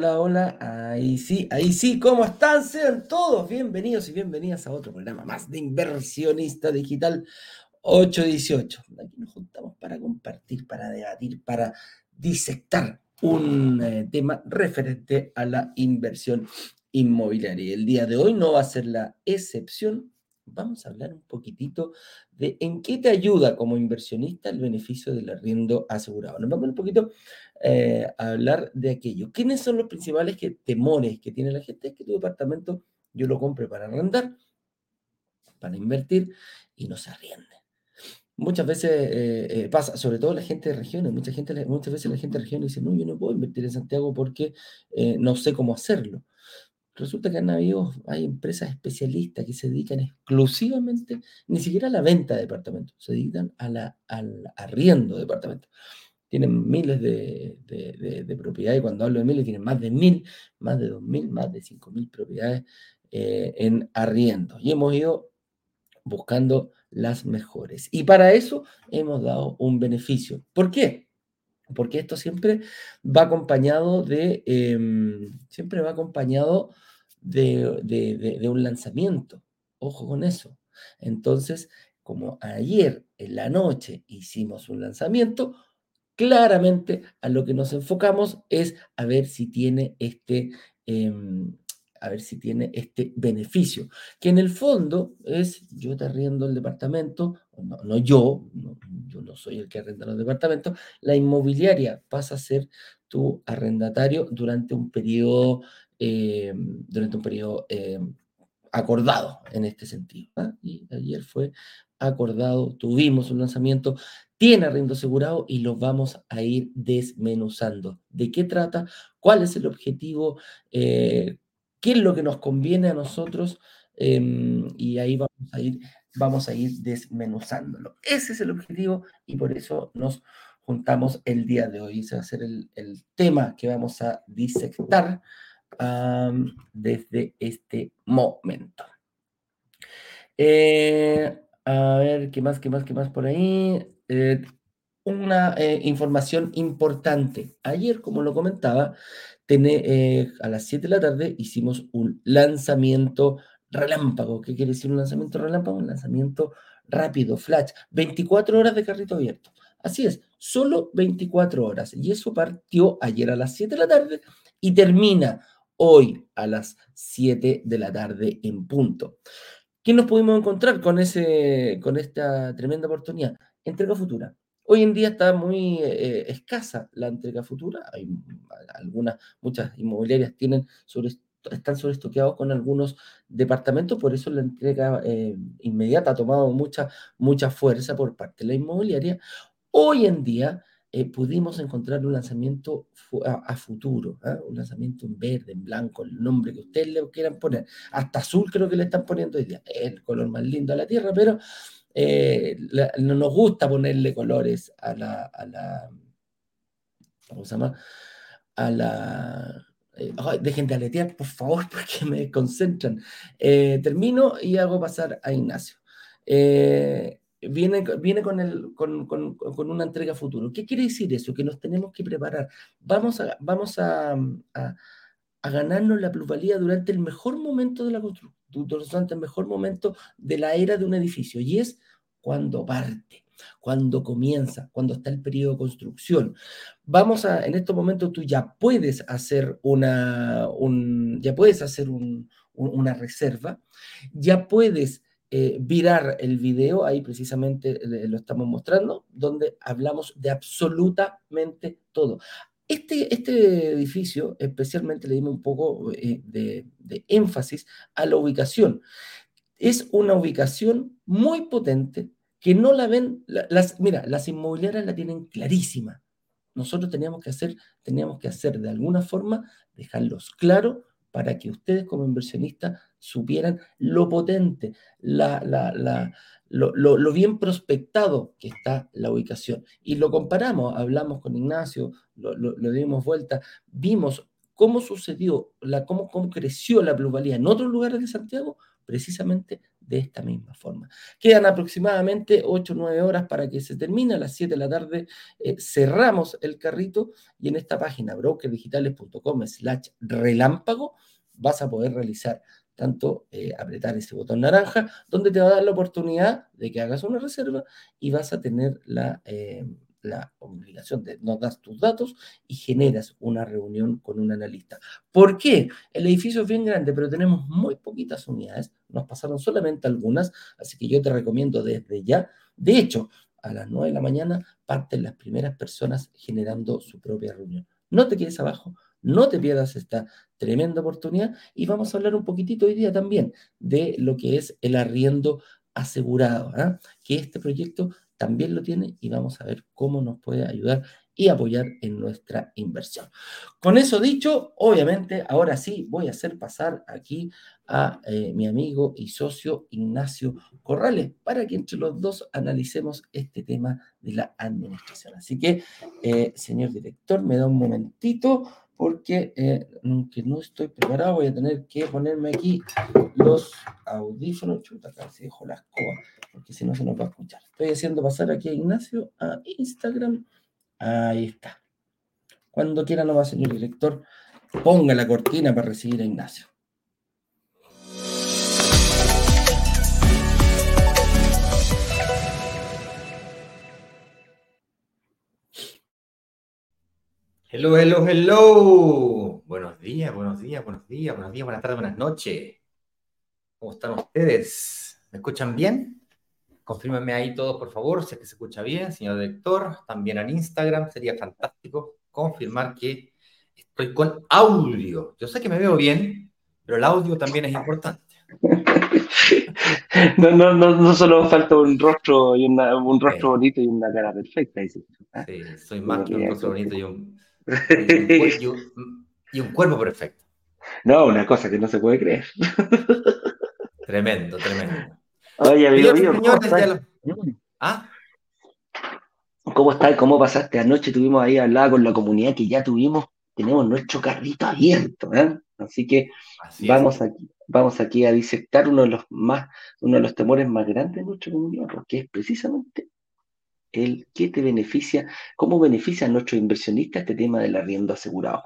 hola, hola. Ahí sí, ahí sí, ¿cómo están? Sean todos bienvenidos y bienvenidas a otro programa más de Inversionista Digital 818. Aquí nos juntamos para compartir, para debatir, para disectar un eh, tema referente a la inversión inmobiliaria. El día de hoy no va a ser la excepción. Vamos a hablar un poquitito de en qué te ayuda como inversionista el beneficio del arriendo asegurado. Nos vamos un poquito eh, a hablar de aquello. ¿Quiénes son los principales que, temores que tiene la gente? Es que tu departamento yo lo compre para arrendar, para invertir y no se arriende. Muchas veces eh, eh, pasa, sobre todo la gente de regiones, mucha gente, muchas veces la gente de regiones dice, no, yo no puedo invertir en Santiago porque no sé cómo hacerlo. Resulta que en Navío hay empresas especialistas que se dedican exclusivamente, ni siquiera a la venta de departamentos, se dedican a la, al arriendo de departamentos tienen miles de, de, propiedades, cuando hablo de miles, tienen más de mil, más de dos mil, más de cinco mil propiedades eh, en arriendo. Y hemos ido buscando las mejores. Y para eso hemos dado un beneficio. ¿Por qué? Porque esto siempre va acompañado de, em, siempre va acompañado de, de un lanzamiento. Ojo con eso. Entonces, como ayer en la noche hicimos un lanzamiento, claramente a lo que nos enfocamos es a ver si tiene este, em, a ver si tiene este beneficio, que en el fondo es, yo te arriendo el departamento, no, yo, yo no soy el que arrenda los departamentos, la inmobiliaria pasa a ser tu arrendatario durante un periodo, em, durante un periodo em, acordado en este sentido. ¿ah? Y ayer fue acordado, tuvimos un lanzamiento, tiene arriendo asegurado y lo vamos a ir desmenuzando. ¿De qué trata? ¿Cuál es el objetivo? Eh, ¿Qué es lo que nos conviene a nosotros? Em, y ahí vamos a, ir, vamos a ir desmenuzándolo. Ese es el objetivo y por eso nos juntamos el día de hoy. Ese va a ser el, tema que vamos a disectar desde este momento. Eh, a ver, ¿qué más, qué más, qué más por ahí? Eh, una eh, información importante. Ayer, como lo comentaba, a las 7 de la tarde hicimos un lanzamiento relámpago. ¿Qué quiere decir un lanzamiento relámpago? Un lanzamiento rápido, flash, 24 horas de carrito abierto. Así es, solo 24 horas. Y eso partió ayer a las 7 de la tarde y termina hoy a las 7 de la tarde en punto. ¿Qué nos pudimos encontrar con, ese, con esta tremenda oportunidad? Entrega futura. Hoy en día está muy eh, escasa la entrega futura. Hay algunas, muchas inmobiliarias tienen sobre, están con algunos departamentos, por eso la entrega eh, inmediata ha tomado mucha, mucha fuerza por parte de la inmobiliaria. Hoy en día eh, pudimos encontrar un lanzamiento a, futuro, ¿ah? un lanzamiento en verde, en blanco, el nombre que ustedes le quieran poner. Hasta azul creo que le están poniendo hoy día. el color más lindo a la tierra, pero eh, no nos gusta ponerle colores a la, a la ¿cómo se llama? A la... Eh, dejen de aletear, por favor, porque me concentran. termino y hago pasar a Ignacio. Viene, viene con, el, con, con, con, una entrega futuro. ¿Qué quiere decir eso? Que nos tenemos que preparar. Vamos a, vamos a, a, ganarnos la plusvalía durante el mejor momento de la construcción, durante el mejor momento de la era de un edificio, y es cuando parte cuando comienza, cuando está el periodo de construcción. Vamos a, en estos momentos tú ya puedes hacer una, un, ya puedes hacer un, una reserva, ya puedes eh, virar el video, ahí precisamente lo estamos mostrando, donde hablamos de absolutamente todo. Este, este edificio, especialmente le dimos un poco eh, de, énfasis a la ubicación. Es una ubicación muy potente que no la ven, las, mira, las inmobiliarias la tienen clarísima. Nosotros teníamos que hacer, teníamos que hacer de alguna forma, dejarlos claro para que ustedes como inversionistas supieran lo potente, la, la, lo, bien prospectado que está la ubicación. Y lo comparamos, hablamos con Ignacio, lo, dimos vuelta, vimos cómo sucedió, la, cómo, cómo creció la plusvalía en otros lugares de Santiago precisamente de esta misma forma. Quedan aproximadamente 8 o 9 horas para que se termine. A las 7 de la tarde eh, cerramos el carrito y en esta página brokerdigitales.com slash relámpago vas a poder realizar tanto eh, apretar ese botón naranja, donde te va a dar la oportunidad de que hagas una reserva y vas a tener la, eh, la obligación de nos das tus datos y generas una reunión con un analista. ¿Por qué? El edificio es bien grande, pero tenemos muy poquitas unidades, nos pasaron solamente algunas, así que yo te recomiendo desde ya. De hecho, a las 9 de la mañana parten las primeras personas generando su propia reunión. No te quedes abajo, no te pierdas esta tremenda oportunidad y vamos a hablar un poquitito hoy día también de lo que es el arriendo asegurado, ¿ah? que este proyecto también lo tiene y vamos a ver cómo nos puede ayudar y apoyar en nuestra inversión. Con eso dicho, obviamente, ahora sí voy a hacer pasar aquí a eh, mi amigo y socio Ignacio Corrales para que entre los dos analicemos este tema de la administración. Así que, eh, señor director, me da un momentito porque eh, aunque no estoy preparado, voy a tener que ponerme aquí los audífonos. Chuta, acá se dejo la escoba, porque si no se nos va a escuchar. Estoy haciendo pasar aquí a Ignacio a Instagram. Ahí está. Cuando quiera nomás, señor director, ponga la cortina para recibir a Ignacio. Hello, hello, hello. Buenos días, buenos días, buenos días, buenos días, buenas tardes, buenas noches. ¿Cómo están ustedes? ¿Me escuchan bien? Confírmenme ahí todos, por favor, si es que se escucha bien, señor director. También en Instagram, sería fantástico confirmar que estoy con audio. Yo sé que me veo bien, pero el audio también es importante. No, no, no, no solo falta un rostro y un rostro bonito y una cara perfecta. Sí, soy más que un rostro bonito y un, y un, cuerpo perfecto. No, una cosa que no se puede creer. Tremendo, tremendo. Oye, amigo mío, ¿cómo estás? ¿Ah? ¿Cómo estás? ¿Cómo pasaste? Anoche tuvimos ahí hablado con la comunidad que ya tuvimos, tenemos nuestro carrito abierto, ¿eh? Así que vamos aquí, vamos aquí a disectar uno de los más, uno de los temores más grandes de nuestra comunidad, porque es precisamente el que te beneficia, cómo beneficia a nuestros inversionistas este tema del arriendo asegurado.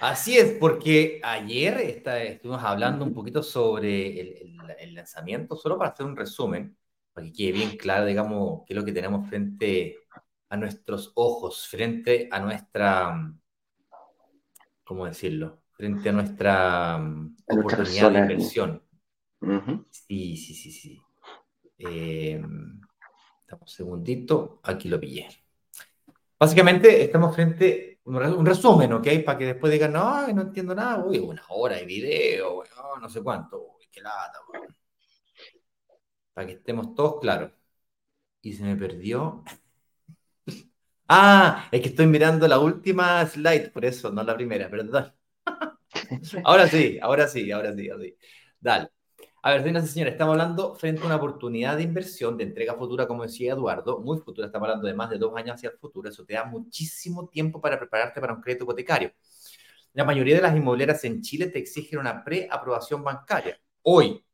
Así es, porque ayer estuvimos hablando un poquito sobre el, lanzamiento, solo para hacer un resumen, para que quede bien claro, digamos, qué es lo que tenemos frente a nuestros ojos, frente a nuestra, ¿cómo decirlo? Frente a nuestra oportunidad de inversión. Sí, sí, sí, sí. Eh, un segundito, aquí lo pillé. Básicamente estamos frente a un resumen, ¿ok? Para que después digan, no, no entiendo nada, uy, una hora de video, no sé cuánto, uy, qué lata, Para que estemos todos claros. Y se me perdió. ah, es que estoy mirando la última slide, por eso, no la primera, perdón. ahora sí, ahora sí, ahora sí, ahora sí. Dale. A ver, señoras y señores, estamos hablando frente a una oportunidad de inversión, de entrega futura, como decía Eduardo, muy futura, estamos hablando de más de dos años hacia el futuro, eso te da muchísimo tiempo para prepararte para un crédito hipotecario. La mayoría de las inmobiliarias en Chile te exigen una preaprobación bancaria. Hoy.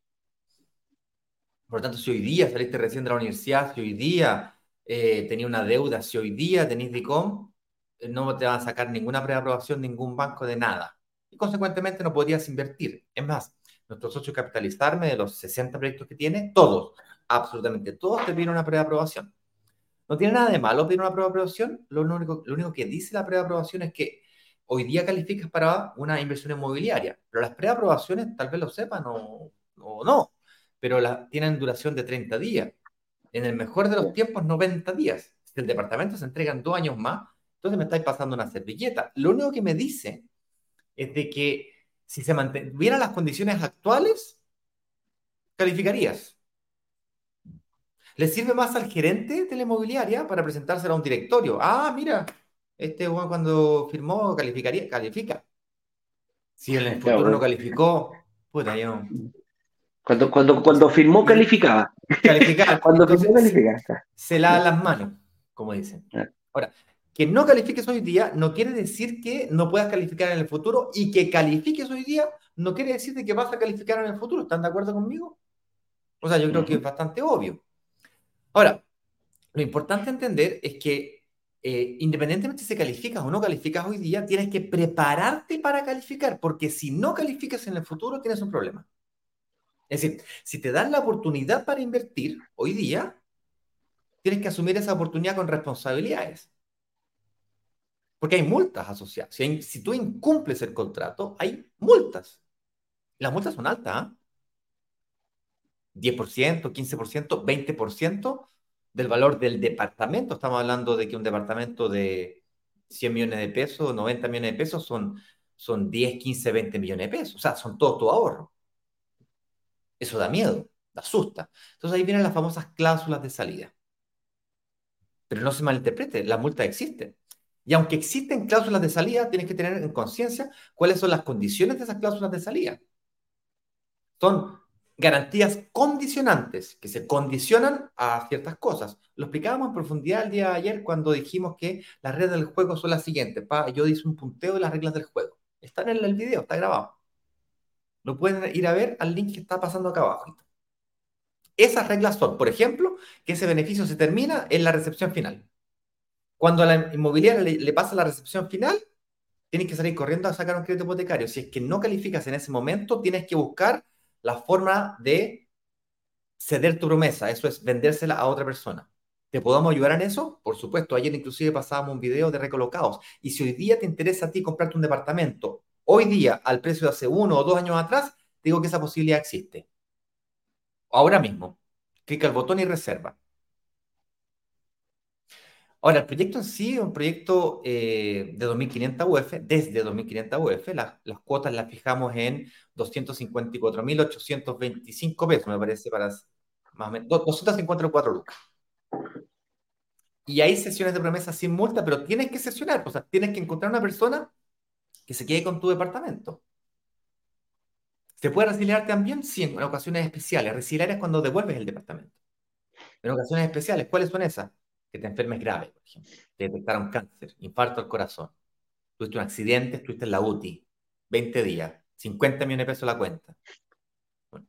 Por lo tanto, si hoy día saliste recién de la universidad, si hoy día eh, tenía una deuda, si hoy día tenés DICOM, eh, no te van a sacar ninguna preaprobación, ningún banco de nada. Y consecuentemente no podrías invertir. Es más, nuestro socio capitalizarme de los 60 proyectos que tiene, todos, absolutamente todos te piden una prueba de aprobación. No tiene nada de malo pedir una prueba de aprobación, lo único, lo único que dice la prueba de aprobación es que hoy día calificas para una inversión inmobiliaria, pero las preaprobaciones tal vez lo sepan o, no, pero la, tienen duración de 30 días. En el mejor de los tiempos, 90 días. Si el departamento se entrega en dos años más, entonces me estáis pasando una servilleta. Lo único que me dice es de que si se mantuvieran las condiciones actuales, calificarías. ¿Le sirve más al gerente de la inmobiliaria para presentárselo a un directorio? Ah, mira, este cuando firmó calificaría, califica. Si en el futuro no calificó, puta, yo. Cuando, cuando, cuando firmó, calificaba. Calificaba. cuando firmó, calificaba. Se, lava las manos, como dicen. Ah. Ahora, que no califiques hoy día no quiere decir que no puedas calificar en el futuro y que califiques hoy día no quiere decir que vas a calificar en el futuro. ¿Están de acuerdo conmigo? O sea, yo creo que es bastante obvio. Ahora, lo importante entender es que eh, independientemente si calificas o no calificas hoy día, tienes que prepararte para calificar, porque si no calificas en el futuro, tienes un problema. Es decir, si te dan la oportunidad para invertir hoy día, tienes que asumir esa oportunidad con responsabilidades. Porque hay multas asociadas. Si, tú incumples el contrato, hay multas. Las multas son altas. ¿eh? 10%, 15%, 20% del valor del departamento. Estamos hablando de que un departamento de 100 millones de pesos, 90 millones de pesos son, son 10, 15, 20 millones de pesos. O sea, son todo tu ahorro. Eso da miedo, da asusta. Entonces ahí vienen las famosas cláusulas de salida. Pero no se malinterprete, la multa existe. Y aunque existen cláusulas de salida, tienes que tener en conciencia cuáles son las condiciones de esas cláusulas de salida. Son garantías condicionantes que se condicionan a ciertas cosas. Lo explicábamos en profundidad el día de ayer cuando dijimos que las reglas del juego son las siguientes. yo hice un punteo de las reglas del juego. Están en el video, está grabado. Lo pueden ir a ver al link que está pasando acá abajo. Esas reglas son, por ejemplo, que ese beneficio se termina en la recepción final. Cuando a la inmobiliaria le, pasa la recepción final, tienes que salir corriendo a sacar un crédito hipotecario. Si es que no calificas en ese momento, tienes que buscar la forma de ceder tu promesa. Eso es vendérsela a otra persona. ¿Te podemos ayudar en eso? Por supuesto. Ayer inclusive pasábamos un video de recolocados. Y si hoy día te interesa a ti comprarte un departamento, hoy día al precio de hace uno o dos años atrás, digo que esa posibilidad existe. Ahora mismo. Clica el botón y reserva. Ahora, el proyecto en sí es un proyecto eh, de 2.500 UF, desde 2.500 UF. las cuotas las fijamos en 254.825 pesos, me parece, para más o menos 254 lucas. Y hay sesiones de promesa sin multa, pero tienes que sesionar, o sea, tienes que encontrar una persona que se quede con tu departamento. ¿Se puede resiliar también? Sí, en ocasiones especiales. Resiliar es cuando devuelves el departamento. En ocasiones especiales, ¿cuáles son esas? Que te enfermes grave, por ejemplo. Te detectaron cáncer, infarto al corazón. Tuviste un accidente, estuviste en la UTI, 20 días, 50 millones de pesos la cuenta. Bueno,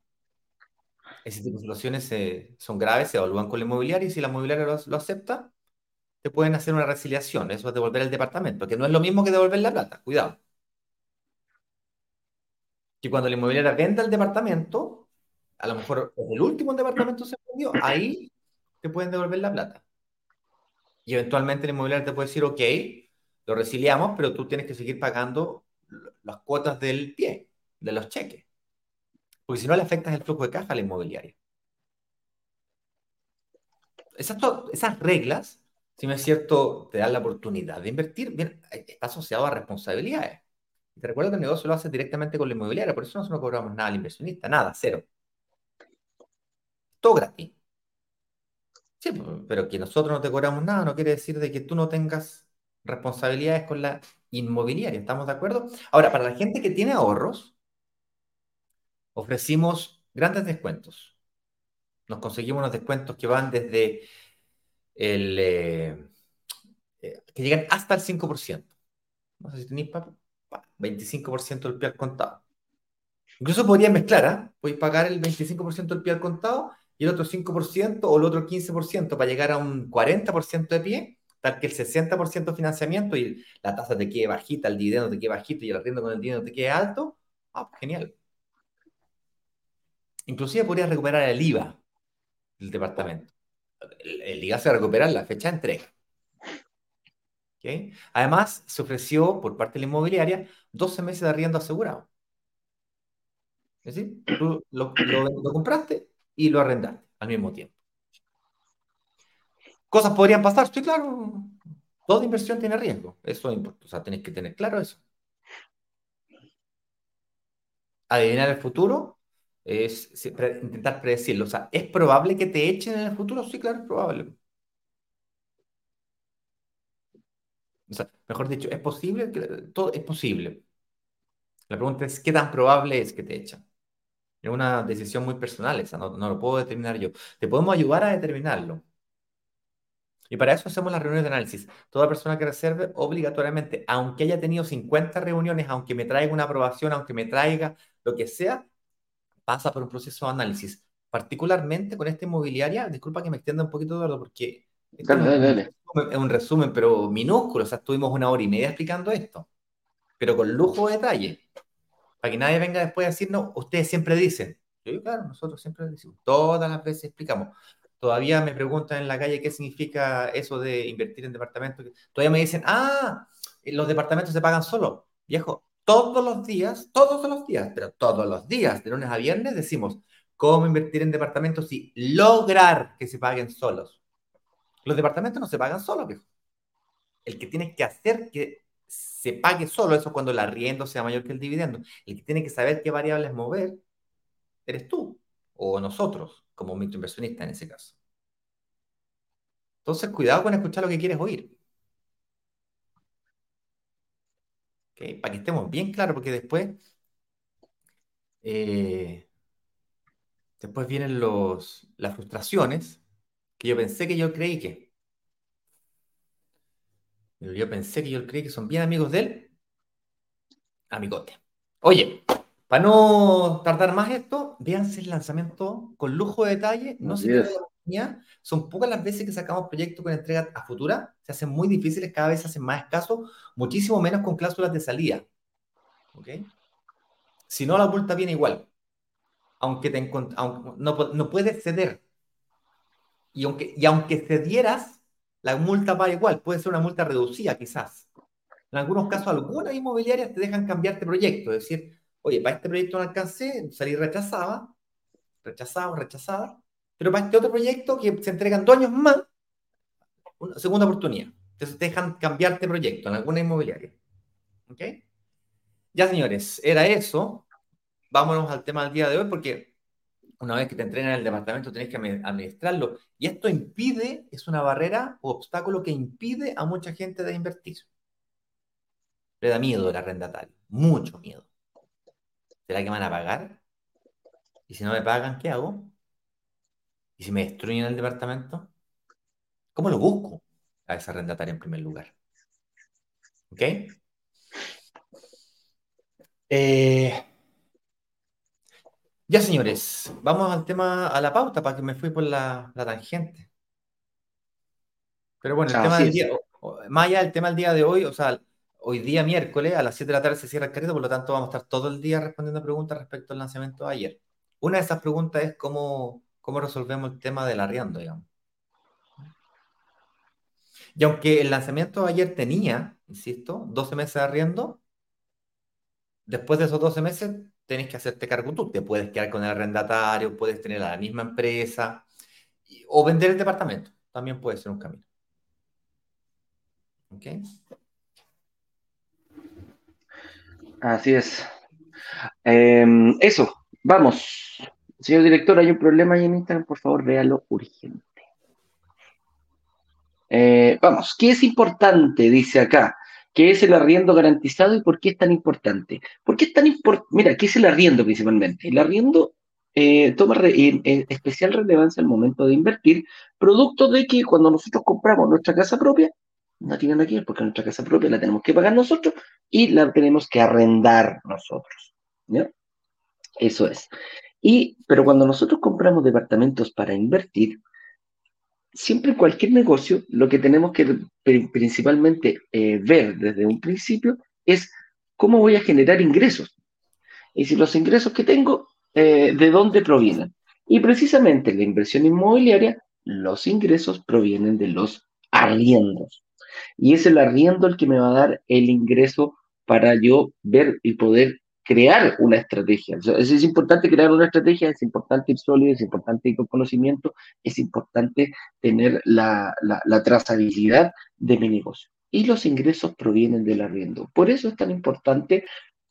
de situaciones eh, son graves, se evalúan con la inmobiliaria y si la inmobiliaria lo, acepta, te pueden hacer una resiliación. Eso es devolver el departamento, que no es lo mismo que devolver la plata. Cuidado que cuando la inmobiliaria venda el departamento, a lo mejor el último departamento se vendió, ahí te pueden devolver la plata. Y eventualmente la inmobiliaria te puede decir, ok, lo resiliamos, pero tú tienes que seguir pagando las cuotas del pie, de los cheques. Porque si no le afectas el flujo de caja a la inmobiliaria. Esas, esas reglas, si no es cierto, te dan la oportunidad de invertir, está asociado a responsabilidades. Te recuerdo que el negocio lo hace directamente con la inmobiliaria, por eso nosotros no cobramos nada al inversionista, nada, cero. Todo gratis. Sí, pero que nosotros no te cobramos nada no quiere decir de que tú no tengas responsabilidades con la inmobiliaria, ¿estamos de acuerdo? Ahora, para la gente que tiene ahorros, ofrecimos grandes descuentos. Nos conseguimos unos descuentos que van desde el... Eh, eh, que llegan hasta el 5%. No sé si tenéis 25% del pie al contado. Incluso podría mezclar, ¿ah? Podéis pagar el 25% del pie al contado y el otro 5% o el otro 15% para llegar a un 40% de pie, tal que el 60% de financiamiento y la tasa te quede bajita, el dividendo te quede bajito y el arriendo con el dinero te quede alto. Ah, pues genial. Inclusive podrías recuperar el IVA del departamento. El, IVA se va a recuperar la fecha de entrega. Además, se ofreció por parte de la inmobiliaria 12 meses de arriendo asegurado. Es decir, tú lo, compraste y lo arrendaste al mismo tiempo. Cosas podrían pasar, sí, claro. Toda inversión tiene riesgo. Eso es importante. O sea, tenés que tener claro eso. Adivinar el futuro es intentar predecirlo. O sea, ¿es probable que te echen en el futuro? Sí, claro, es probable. O sea, mejor dicho, ¿es posible? Todo es posible. La pregunta es, ¿qué tan probable es que te echan? Es una decisión muy personal esa, no, no lo puedo determinar yo. Te podemos ayudar a determinarlo. Y para eso hacemos las reuniones de análisis. Toda persona que reserve, obligatoriamente, aunque haya tenido 50 reuniones, aunque me traiga una aprobación, aunque me traiga lo que sea, pasa por un proceso de análisis. Particularmente con esta inmobiliaria, disculpa que me extienda un poquito, Eduardo, porque es un resumen, pero minúsculo. O sea, estuvimos una hora y media explicando esto, pero con lujo de detalle. Para que nadie venga después a decirnos, ustedes siempre dicen. Yo, claro, nosotros siempre decimos, todas las veces explicamos. Todavía me preguntan en la calle qué significa eso de invertir en departamentos. Todavía me dicen, ah, los departamentos se pagan solo. Viejo, todos los días, todos los días, pero todos los días, de lunes a viernes, decimos cómo invertir en departamentos y lograr que se paguen solos. Los departamentos no se pagan solos, viejo. El que tiene que hacer que se pague solo, eso cuando el arriendo sea mayor que el dividendo. El que tiene que saber qué variables mover, eres tú o nosotros como microinversionista en ese caso. Entonces, cuidado con escuchar lo que quieres oír. Para que estemos bien claros, porque después, eh, después vienen los, las frustraciones, que yo pensé que yo creí que. Yo pensé que yo creí que son bien amigos de él. Amigote. Oye, para no tardar más esto, véanse el lanzamiento con lujo de detalle. No se Son pocas las veces que sacamos proyectos con entrega a futura. Se hacen muy difíciles, cada vez se hacen más escasos, muchísimo menos con cláusulas de salida. ¿Ok? Si no, la multa viene igual. Aunque, te no, no puedes ceder. Y aunque, y aunque cedieras, la multa va igual. Puede ser una multa reducida, quizás. En algunos casos, algunas inmobiliarias te dejan cambiarte proyecto. Es decir, oye, para este proyecto no alcancé, salí rechazada, rechazado, rechazada, pero para este otro proyecto que se entregan dos años más, una segunda oportunidad. Entonces te dejan cambiarte proyecto en alguna inmobiliaria. ¿Ok? Ya, señores, era eso. Vámonos al tema del día de hoy porque una vez que te entregan en el departamento tenés que administrarlo. Y esto impide, es una barrera o obstáculo que impide a mucha gente de invertir. Le da miedo el arrendatario, mucho miedo. ¿Será que me van a pagar? Y si no me pagan, ¿qué hago? ¿Y si me destruyen el departamento? ¿Cómo lo busco a esa arrendataria en primer lugar? ¿Ok? Eh, ya, señores, vamos al tema, a la pauta, para que me fui por la, tangente. Pero bueno, el tema del día, más allá del tema del día de hoy, o sea, hoy día miércoles a las 7 de la tarde se cierra el carrito, por lo tanto vamos a estar todo el día respondiendo preguntas respecto al lanzamiento de ayer. Una de esas preguntas es cómo, cómo resolvemos el tema del arriendo, digamos. Y aunque el lanzamiento de ayer tenía, insisto, 12 meses de arriendo, después de esos 12 meses tenés que hacerte cargo tú. Te puedes quedar con el arrendatario, puedes tener a la misma empresa o vender el departamento. También puede ser un camino. ¿Ok? Así es. Em, eso, vamos. Señor director, hay un problema ahí en Instagram, por favor, véalo urgente. Eh, vamos, ¿qué es importante? Dice acá. ¿Qué es el arriendo garantizado y por qué es tan importante? ¿Por qué es tan importante? Mira, ¿qué es el arriendo principalmente? El arriendo eh, toma especial relevancia al momento de invertir, producto de que cuando nosotros compramos nuestra casa propia, no tienen aquí porque nuestra casa propia la tenemos que pagar nosotros y la tenemos que arrendar nosotros. ¿ya? Eso es. Y, pero cuando nosotros compramos departamentos para invertir, siempre cualquier negocio, lo que tenemos que principalmente eh, ver desde un principio es cómo voy a generar ingresos. Y si los ingresos que tengo, eh, ¿de dónde provienen? Y precisamente la inversión inmobiliaria, los ingresos provienen de los arriendos. Y es el arriendo el que me va a dar el ingreso para yo ver y poder crear una estrategia. es, importante crear una estrategia, es importante ir sólido, es importante ir con conocimiento, es importante tener la, trazabilidad de mi negocio. Y los ingresos provienen del arriendo. Por eso es tan importante,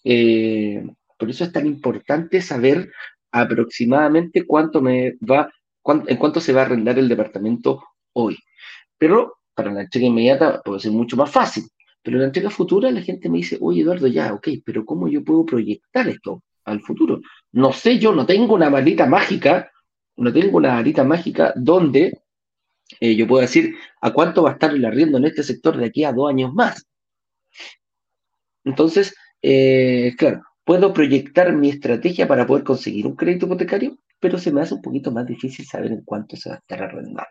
eh, por eso es tan importante saber aproximadamente cuánto me va, en cuánto se va a arrendar el departamento hoy. Pero para la entrega inmediata puede ser mucho más fácil. Pero en la entrega futura la gente me dice, oye Eduardo, ya, ok, pero ¿cómo yo puedo proyectar esto al futuro? No sé, yo no tengo una varita mágica, no tengo una varita mágica donde eh, yo puedo decir a cuánto va a estar el arriendo en este sector de aquí a dos años más. Entonces, eh, claro, puedo proyectar mi estrategia para poder conseguir un crédito hipotecario, pero se me hace un poquito más difícil saber en cuánto se va a estar arrendando.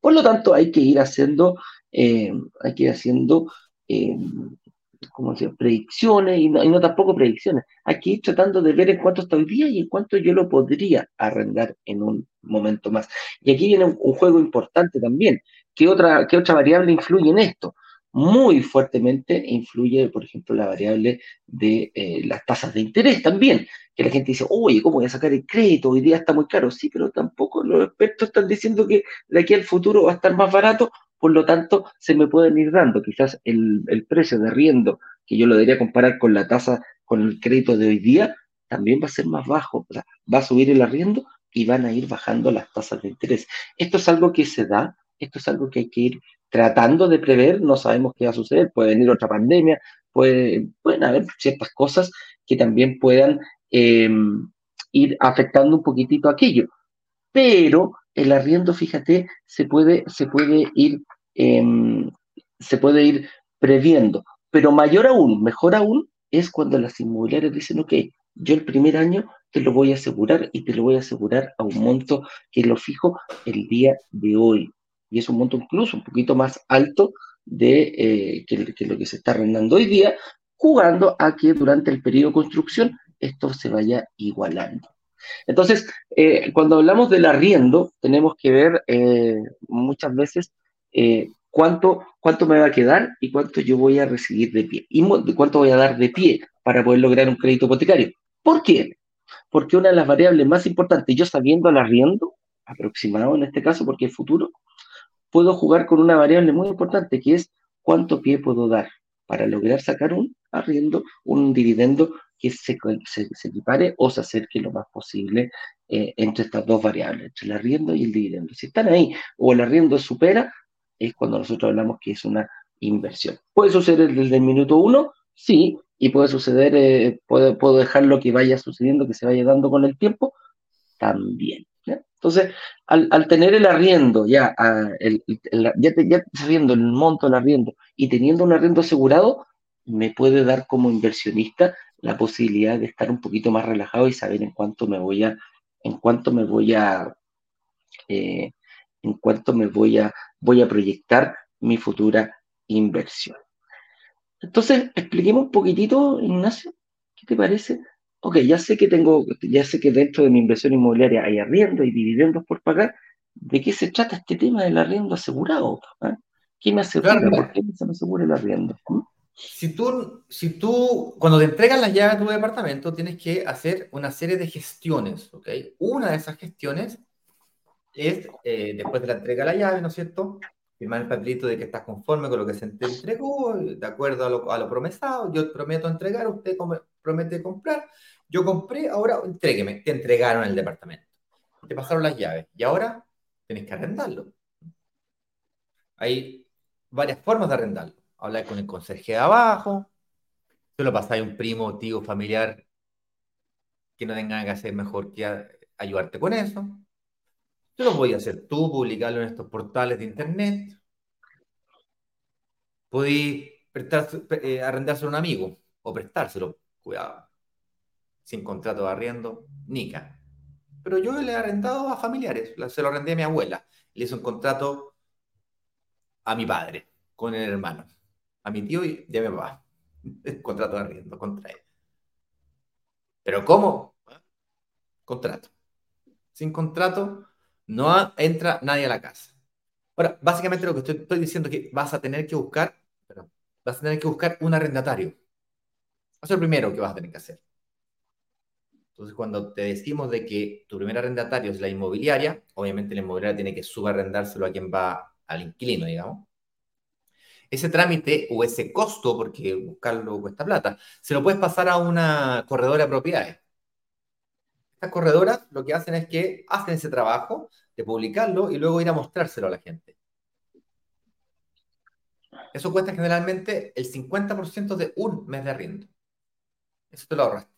Por lo tanto, hay que ir haciendo, eh, hay que ir haciendo eh, como decía, predicciones y no, tampoco predicciones. Hay que ir tratando de ver en cuánto está hoy día y en cuánto yo lo podría arrendar en un momento más. Y aquí viene un, juego importante también. ¿Qué otra, ¿Qué otra variable influye en esto? Muy fuertemente influye, por ejemplo, la variable de eh, las tasas de interés también. Que la gente dice, oye, ¿cómo voy a sacar el crédito? Hoy día está muy caro. Sí, pero tampoco los expertos están diciendo que de aquí al futuro va a estar más barato por lo tanto se me pueden ir dando. Quizás el, precio de arriendo, que yo lo debería comparar con la tasa, con el crédito de hoy día, también va a ser más bajo. O sea, va a subir el arriendo y van a ir bajando las tasas de interés. Esto es algo que se da, esto es algo que hay que ir tratando de prever, no sabemos qué va a suceder, puede venir otra pandemia, puede, pueden haber ciertas cosas que también puedan em, ir afectando un poquitito aquello. Pero el arriendo, fíjate, se puede, se puede ir Em, se puede ir previendo. Pero mayor aún, mejor aún, es cuando las inmobiliarias dicen, ok, yo el primer año te lo voy a asegurar y te lo voy a asegurar a un monto que lo fijo el día de hoy. Y es un monto incluso un poquito más alto de eh, que, lo que se está arrendando hoy día, jugando a que durante el periodo de construcción esto se vaya igualando. Entonces, eh, cuando hablamos del arriendo, tenemos que ver eh, muchas veces eh, cuánto, cuánto me va a quedar y cuánto yo voy a recibir de pie. Y cuánto voy a dar de pie para poder lograr un crédito hipotecario. ¿Por qué? Porque una de las variables más importantes, yo sabiendo el arriendo, aproximado en este caso, porque es futuro, puedo jugar con una variable muy importante que es cuánto pie puedo dar para lograr sacar un arriendo, un dividendo que se, se, equipare o se acerque lo más posible eh, entre estas dos variables, entre el arriendo y el dividendo. Si están ahí o el arriendo supera, es cuando nosotros hablamos que es una inversión. ¿Puede suceder desde el minuto uno? Sí, y puede suceder, eh, puedo, dejar lo que vaya sucediendo, que se vaya dando con el tiempo, también. Entonces, al, tener el arriendo, ya, el, ya, ya sabiendo el monto del arriendo y teniendo un arriendo asegurado, me puede dar como inversionista la posibilidad de estar un poquito más relajado y saber en cuánto me voy a, en cuánto me voy a, eh, en cuánto me voy a, voy a proyectar mi futura inversión. Entonces, expliquemos un poquitito, Ignacio, ¿qué te parece? Ok, ya sé que tengo, ya sé que dentro de mi inversión inmobiliaria hay arriendo y dividendos por pagar. ¿De qué se trata este tema del arriendo asegurado? ¿Ah? ¿Qué me asegura? ¿Por qué se me asegura el arriendo? ¿Mm? Si tú, si tú, cuando te entregan las llaves de tu departamento, tienes que hacer una serie de gestiones, ¿ok? Una de esas gestiones es, eh, después de la entrega de la llave, ¿no es cierto? Firmar el papelito de que estás conforme con lo que se te entregó, de acuerdo a lo, a promesado. Yo prometo entregar, usted promete comprar. Yo compré, ahora entrégueme. Te entregaron el departamento. Te pasaron las llaves. Y ahora tienes que arrendarlo. Hay varias formas de arrendarlo. Hablar con el conserje de abajo. Se lo pasáis a un primo, tío, familiar que no tenga que hacer mejor que ayudarte con eso Tú lo podías hacer tú, publicarlo en estos portales de internet. Podí eh, arrendárselo a un amigo o prestárselo, cuidado, sin contrato de arriendo, nica. Pero yo le he arrendado a familiares, se lo arrendé a mi abuela, le hice un contrato a mi padre, con el hermano, a mi tío y a mi papá. contrato de arriendo contra él. Pero ¿cómo? Contrato. Sin contrato, no entra nadie a la casa. Ahora, básicamente lo que estoy, diciendo es que vas a tener que buscar, vas a tener que buscar un arrendatario. Eso es lo primero que vas a tener que hacer. Entonces, cuando te decimos de que tu primer arrendatario es la inmobiliaria, obviamente la inmobiliaria tiene que subarrendárselo a quien va al inquilino, digamos. Ese trámite o ese costo, porque buscarlo cuesta plata, se lo puedes pasar a una corredora de propiedades. Estas corredoras lo que hacen es que hacen ese trabajo de publicarlo y luego ir a mostrárselo a la gente. Eso cuesta generalmente el 50% de un mes de arriendo. Eso te lo ahorraste.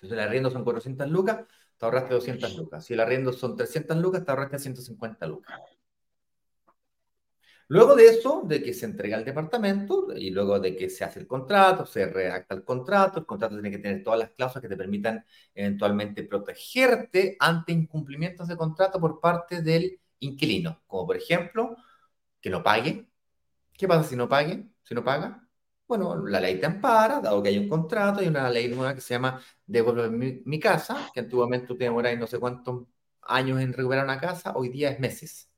Si el arriendo son 400 lucas, te ahorraste 200 lucas. Si el arriendo son 300 lucas, te ahorraste 150 lucas. Luego de eso, de que se entrega el departamento y luego de que se hace el contrato, se redacta el contrato, el contrato tiene que tener todas las cláusulas que te permitan eventualmente protegerte ante incumplimientos de contrato por parte del inquilino, como por ejemplo, que no pague. ¿Qué pasa si no pague? Si no paga, bueno, la ley te ampara, dado que hay un contrato, hay una ley nueva que se llama Devuelve mi, casa, que antiguamente tú te no sé cuántos años en recuperar una casa, hoy día es meses.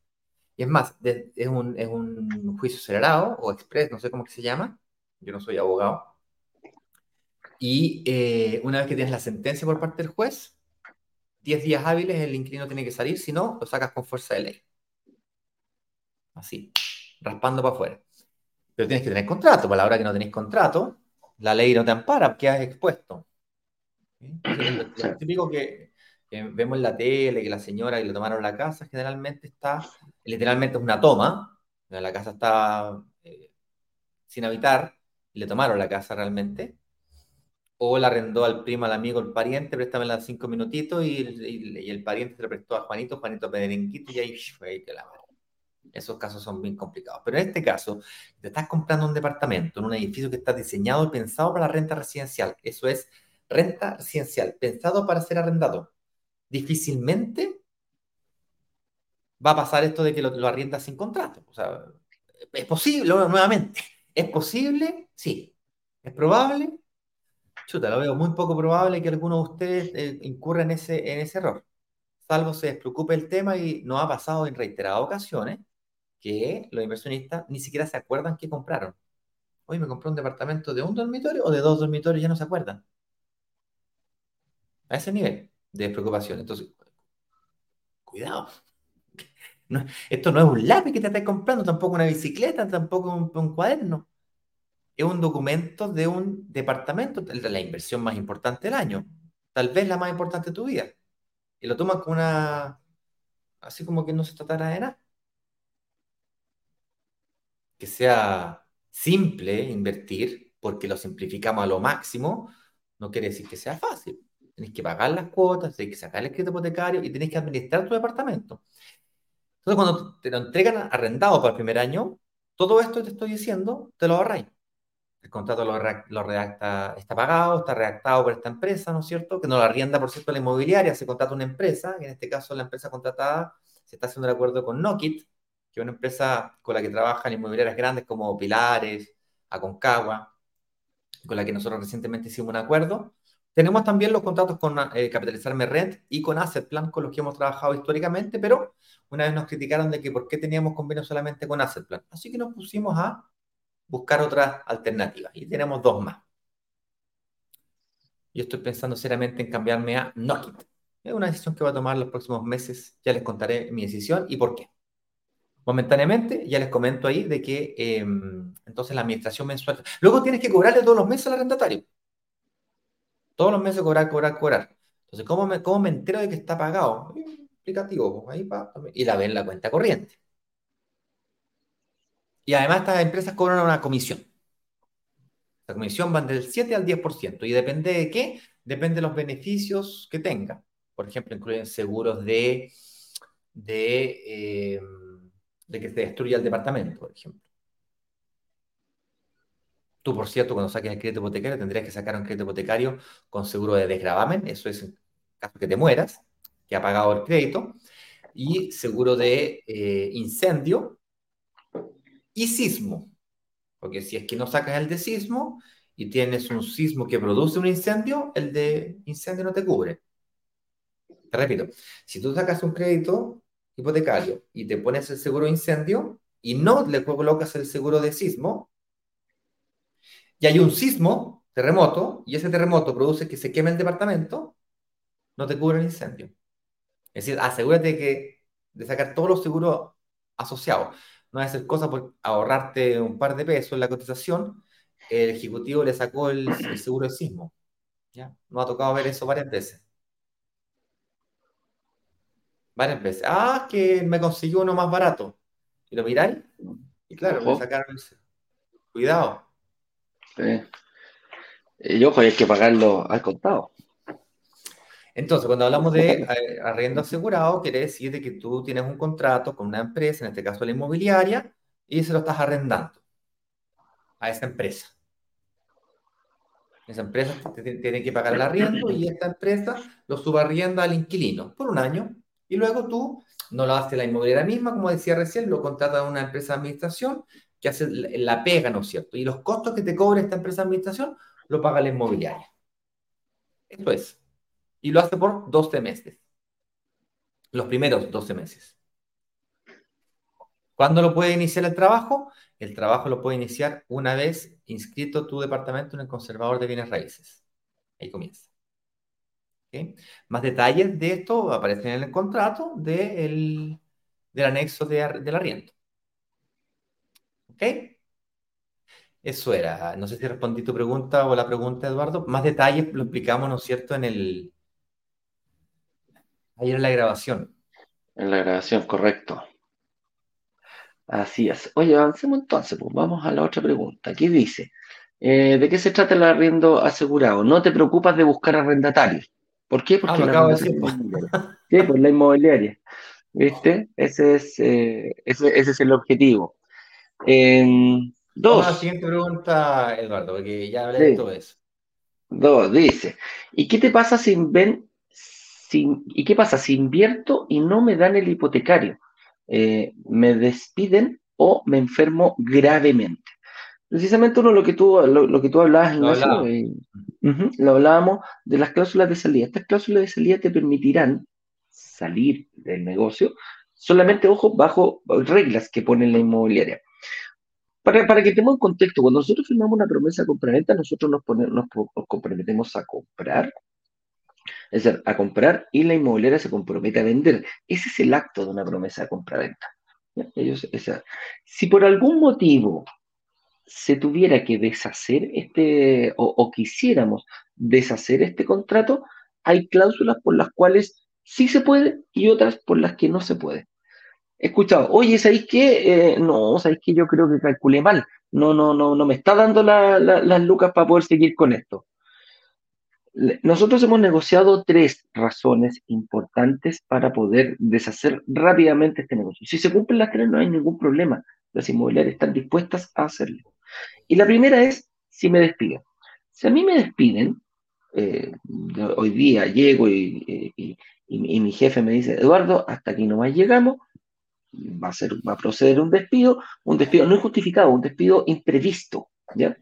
Y es más, es un, es un juicio acelerado o express, no sé cómo que se llama, yo no soy abogado. Y eh, una vez que tienes la sentencia por parte del juez, 10 días hábiles el inquilino tiene que salir, si no, lo sacas con fuerza de ley. Así, raspando para afuera. Pero tienes que tener contrato, para la hora que no tenéis contrato, la ley no te ampara, quedas expuesto. Lo típico que, vemos en la tele, que la señora que le tomaron la casa, generalmente está, literalmente es una toma, la casa está eh, sin habitar, y le tomaron la casa realmente, o la arrendó al primo, al amigo, al pariente, préstamela cinco minutitos y, el pariente se lo prestó a Juanito, Juanito Pedrenquito, y ahí fue que la esos casos son bien complicados. Pero en este caso, te estás comprando un departamento en un edificio que está diseñado y pensado para la renta residencial. Eso es renta residencial, pensado para ser arrendado. Difícilmente va a pasar esto de que lo, lo arriendas sin contrato. O sea, es posible, nuevamente, ¿es posible? Sí. ¿Es probable? Chuta, lo veo muy poco probable que alguno de ustedes eh, incurra en ese, en ese error. Salvo se despreocupe el tema y no ha pasado en reiteradas ocasiones que los inversionistas ni siquiera se acuerdan que compraron. Hoy me compré un departamento de un dormitorio o de dos dormitorios, ya no se acuerdan. A ese nivel de preocupación. Entonces, cuidado. esto no es un lápiz que te estás comprando, tampoco una bicicleta, tampoco un, cuaderno. Es un documento de un departamento, la inversión más importante del año. Tal vez la más importante de tu vida. Y lo tomas con una. Así como que no se tratara de nada que sea simple invertir, porque lo simplificamos a lo máximo, no quiere decir que sea fácil. Tienes que pagar las cuotas, tienes que sacar el crédito hipotecario y tienes que administrar tu departamento. Entonces, cuando te lo entregan arrendado para el primer año, todo esto que te estoy diciendo, te lo ahorráis. El contrato lo, redacta, está pagado, está redactado por esta empresa, ¿no es cierto? Que no lo arrienda, por cierto, la inmobiliaria, se contrata una empresa, en este caso la empresa contratada se está haciendo de acuerdo con Nokit, que es una empresa con la que trabajan inmobiliarias grandes como Pilares, Aconcagua, con la que nosotros recientemente hicimos un acuerdo. Tenemos también los contratos con eh, Capitalizarme Rent y con Asset Plan, con los que hemos trabajado históricamente, pero una vez nos criticaron de que por qué teníamos convenio solamente con Asset Plan. Así que nos pusimos a buscar otras alternativas y tenemos dos más. Yo estoy pensando seriamente en cambiarme a Nokit. Es una decisión que voy a tomar los próximos meses. Ya les contaré mi decisión y por qué momentáneamente, ya les comento ahí de que em, entonces la administración mensual. Luego tienes que cobrarle todos los meses al arrendatario. Todos los meses cobrar, cobrar, cobrar. Entonces, ¿cómo me, entero de que está pagado? Explicativo, ahí va, y la ven la cuenta corriente. Y además estas empresas cobran una comisión. La comisión va del 7 al 10%. ¿Y depende de qué? Depende de los beneficios que tenga. Por ejemplo, incluyen seguros de, de de que se destruya el departamento, por ejemplo. Tú, por cierto, cuando saques el crédito hipotecario, tendrías que sacar un crédito hipotecario con seguro de desgravamen, eso es en caso que te mueras, que ha pagado el crédito, y seguro de eh, incendio y sismo. Porque si es que no sacas el de sismo y tienes un sismo que produce un incendio, el de incendio no te cubre. Te repito, si tú sacas un crédito hipotecario y te pones el seguro de incendio y no le colocas el seguro de sismo, y hay un sismo, terremoto, y ese terremoto produce que se queme el departamento, no te cubre el incendio. Es decir, asegúrate que, de sacar todos los seguros asociados. No es hacer cosas por ahorrarte un par de pesos en la cotización. El ejecutivo le sacó el, seguro de sismo. ¿ya? No ha tocado ver eso varias veces. Varias veces. Ah, que me consiguió uno más barato. Y lo miráis. Y claro, me sacaron el... Cuidado. Y ojo, hay que pagarlo al contado. Entonces, cuando hablamos de eh, arriendo asegurado, quiere decir de que tú tienes un contrato con una empresa, en este caso la inmobiliaria, y se lo estás arrendando a esa empresa. Esa empresa tiene que pagar el arriendo y esta empresa lo subarrienda al inquilino por un año y luego tú no lo hace la inmobiliaria misma, como decía recién, lo contrata una empresa de administración que hace la pega, ¿no es cierto? Y los costos que te cobra esta empresa de administración lo paga la inmobiliaria. Eso es. Y lo hace por 12 meses. Los primeros 12 meses. ¿Cuándo lo puede iniciar el trabajo? El trabajo lo puede iniciar una vez inscrito tu departamento en el conservador de bienes raíces. Ahí comienza. Más detalles de esto aparecen en el contrato del anexo de, del arriendo. ¿Ok? Eso era. No sé si respondí tu pregunta o la pregunta, Eduardo. Más detalles lo explicamos, ¿no es cierto?, en el. Ayer en la grabación. En la grabación, correcto. Así es. Oye, avancemos entonces, pues vamos a la otra pregunta. ¿Qué dice? Eh, ¿De qué se trata el arriendo asegurado? No te preocupas de buscar arrendatarios. ¿Por qué? Porque ah, acabo de decir. Sí, pues la inmobiliaria. ¿Viste? Ese es, eh, ese, ese, es el objetivo. Dos. Vamos a la siguiente pregunta, Eduardo, porque ya hablé de todo eso. Dos, dice, ¿y qué te pasa si ven, si, ¿y qué pasa si invierto y no me dan el hipotecario? Eh, me despiden o me enfermo gravemente. Precisamente uno lo que tú, lo, que tú hablabas, Ignacio, eh, lo hablábamos de las cláusulas de salida. Estas cláusulas de salida te permitirán salir del negocio, solamente, ojo, bajo reglas que pone la inmobiliaria. Para, que tengamos un contexto, cuando nosotros firmamos una promesa de compraventa, nosotros nos, comprometemos a comprar es decir, a comprar y la inmobiliaria se compromete a vender. Ese es el acto de una promesa de compra-venta. Si por algún motivo se tuviera que deshacer este, o, quisiéramos deshacer este contrato, hay cláusulas por las cuales sí se puede y otras por las que no se puede. Escuchado, oye, ¿sabéis qué? Eh, no, ¿sabéis qué? Yo creo que calculé mal. No, no, no, no me está dando las lucas para poder seguir con esto. Nosotros hemos negociado tres razones importantes para poder deshacer rápidamente este negocio. Si se cumplen las tres, no hay ningún problema. Las inmobiliarias están dispuestas a hacerlo. Y la primera es si me despiden. Si a mí me despiden, eh, hoy día llego y, mi jefe me dice, Eduardo, hasta aquí no más llegamos, va a, ser, va a proceder un despido, un despido no injustificado, un despido imprevisto, ¿ya?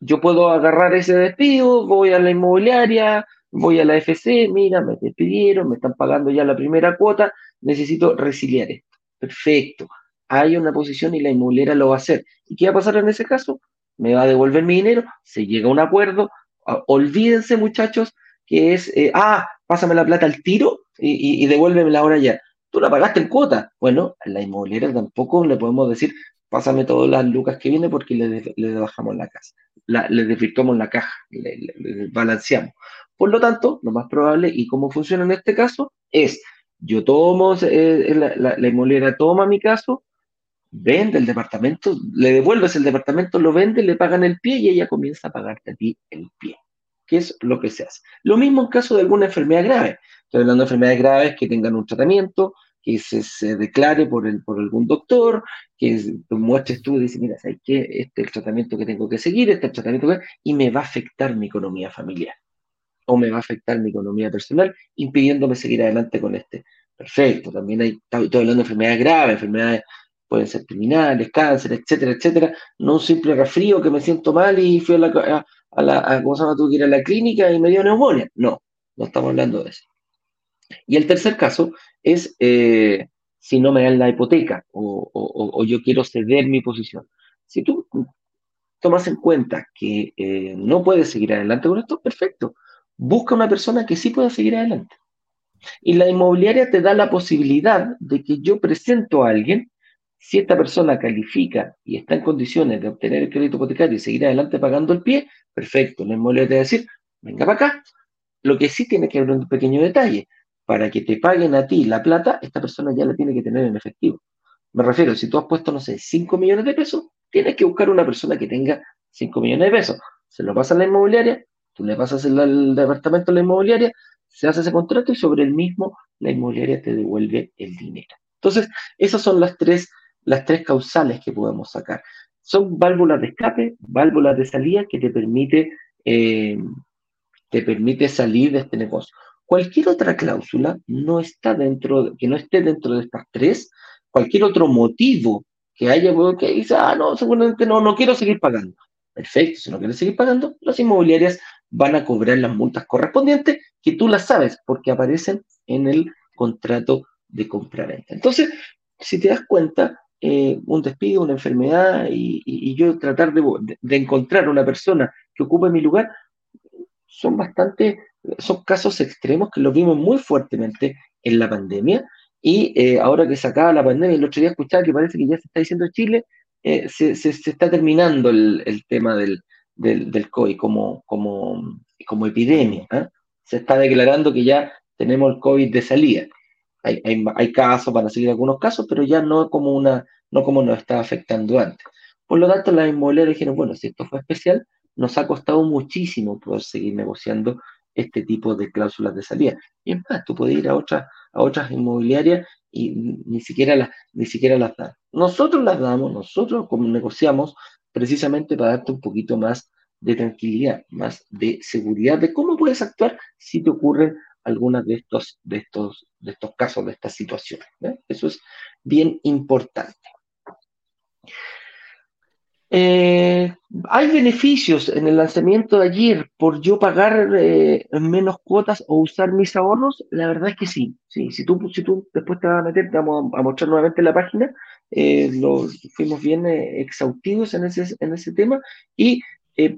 yo puedo agarrar ese despido, voy a la inmobiliaria, voy a la FC, mira, me despidieron, me están pagando ya la primera cuota, necesito resiliar esto. Perfecto. Hay una posición y la inmobiliaria lo va a hacer. ¿Y qué va a pasar en ese caso? Me va a devolver mi dinero, se llega a un acuerdo. Ah, olvídense, muchachos, que es, eh, ah, pásame la plata al tiro y, y, devuélveme la hora ya. Tú la pagaste en cuota. Bueno, a la inmobiliaria tampoco le podemos decir, pásame todas las lucas que viene porque le, le bajamos la casa le desvirtuamos la caja, le, balanceamos. Por lo tanto, lo más probable y cómo funciona en este caso es, yo tomo, eh, la, la, inmobiliaria toma mi caso, vende el departamento, le devuelves el departamento, lo vende, le pagan el pie y ella comienza a pagarte a ti el pie, que es lo que se hace. Lo mismo en caso de alguna enfermedad grave. Estoy hablando de enfermedades graves que tengan un tratamiento, que se, declare por, el, por algún doctor, que muestres tú y dices, mira, ¿sabes qué? Este es el tratamiento que tengo que seguir, este es el tratamiento que... y me va a afectar mi economía familiar o me va a afectar mi economía personal, impidiéndome seguir adelante con este. Perfecto, también hay, estoy hablando de enfermedades graves, enfermedades pueden ser criminales, cáncer, etcétera, etcétera, no un simple resfrío que me siento mal y fui a la, a, la ¿cómo se llama? Tuve que ir a la clínica y me dio neumonía. No, no estamos hablando de eso. Y el tercer caso es eh, si no me dan la hipoteca o, yo quiero ceder mi posición. Si tú tomas en cuenta que eh, no puedes seguir adelante con esto, perfecto. Busca una persona que sí pueda seguir adelante. Y la inmobiliaria te da la posibilidad de que yo presento a alguien, si esta persona califica y está en condiciones de obtener el crédito hipotecario y seguir adelante pagando el pie, perfecto. La inmobiliaria te va a decir, venga para acá. Lo que sí tiene que haber un pequeño detalle para que te paguen a ti la plata, esta persona ya la tiene que tener en efectivo. Me refiero, si tú has puesto, no sé, 5 millones de pesos, tienes que buscar una persona que tenga 5 millones de pesos. Se lo pasa a la inmobiliaria, tú le pasas el, departamento a la inmobiliaria, se hace ese contrato y sobre el mismo la inmobiliaria te devuelve el dinero. Entonces, esas son las tres las tres causales que podemos sacar. Son válvulas de escape, válvulas de salida que te permite, eh, te permite salir de este negocio. Cualquier otra cláusula no está dentro, que no esté dentro de estas tres, cualquier otro motivo que haya, que dice, ah, no, seguramente no, no quiero seguir pagando. Perfecto, si no quieres seguir pagando, las inmobiliarias van a cobrar las multas correspondientes, que tú las sabes, porque aparecen en el contrato de compra-venta. Entonces, si te das cuenta, eh, un despido, una enfermedad, y, yo tratar de, de, encontrar una persona que ocupe mi lugar, son bastante, son casos extremos que los vimos muy fuertemente en la pandemia, y eh, ahora que se acaba la pandemia, el otro día escuchaba que parece que ya se está diciendo en Chile, eh, se, se, está terminando el, el tema del, del, del, COVID como, como, como epidemia. Se está declarando que ya tenemos el COVID de salida hay, hay, hay, casos, van a seguir algunos casos, pero ya no como, una, no como nos estaba afectando antes. Por lo tanto, las inmobiliarias dijeron, bueno, si esto fue especial, nos ha costado muchísimo poder seguir negociando este tipo de cláusulas de salida. Y es más, tú puedes ir a otras, a otras inmobiliarias y ni siquiera, las, ni siquiera las dan. Nosotros las damos, nosotros como negociamos precisamente para darte un poquito más de tranquilidad, más de seguridad de cómo puedes actuar si te ocurren algunas de estos, de estos, de estos casos, de estas situaciones. Eso es bien importante. Eh, ¿Hay beneficios en el lanzamiento de ayer por yo pagar eh, menos cuotas o usar mis ahorros? La verdad es que sí. sí si, tú, si tú después te vas a meter, te vamos a, mostrar nuevamente la página, eh, lo, fuimos bien exhaustivos en ese, en ese tema y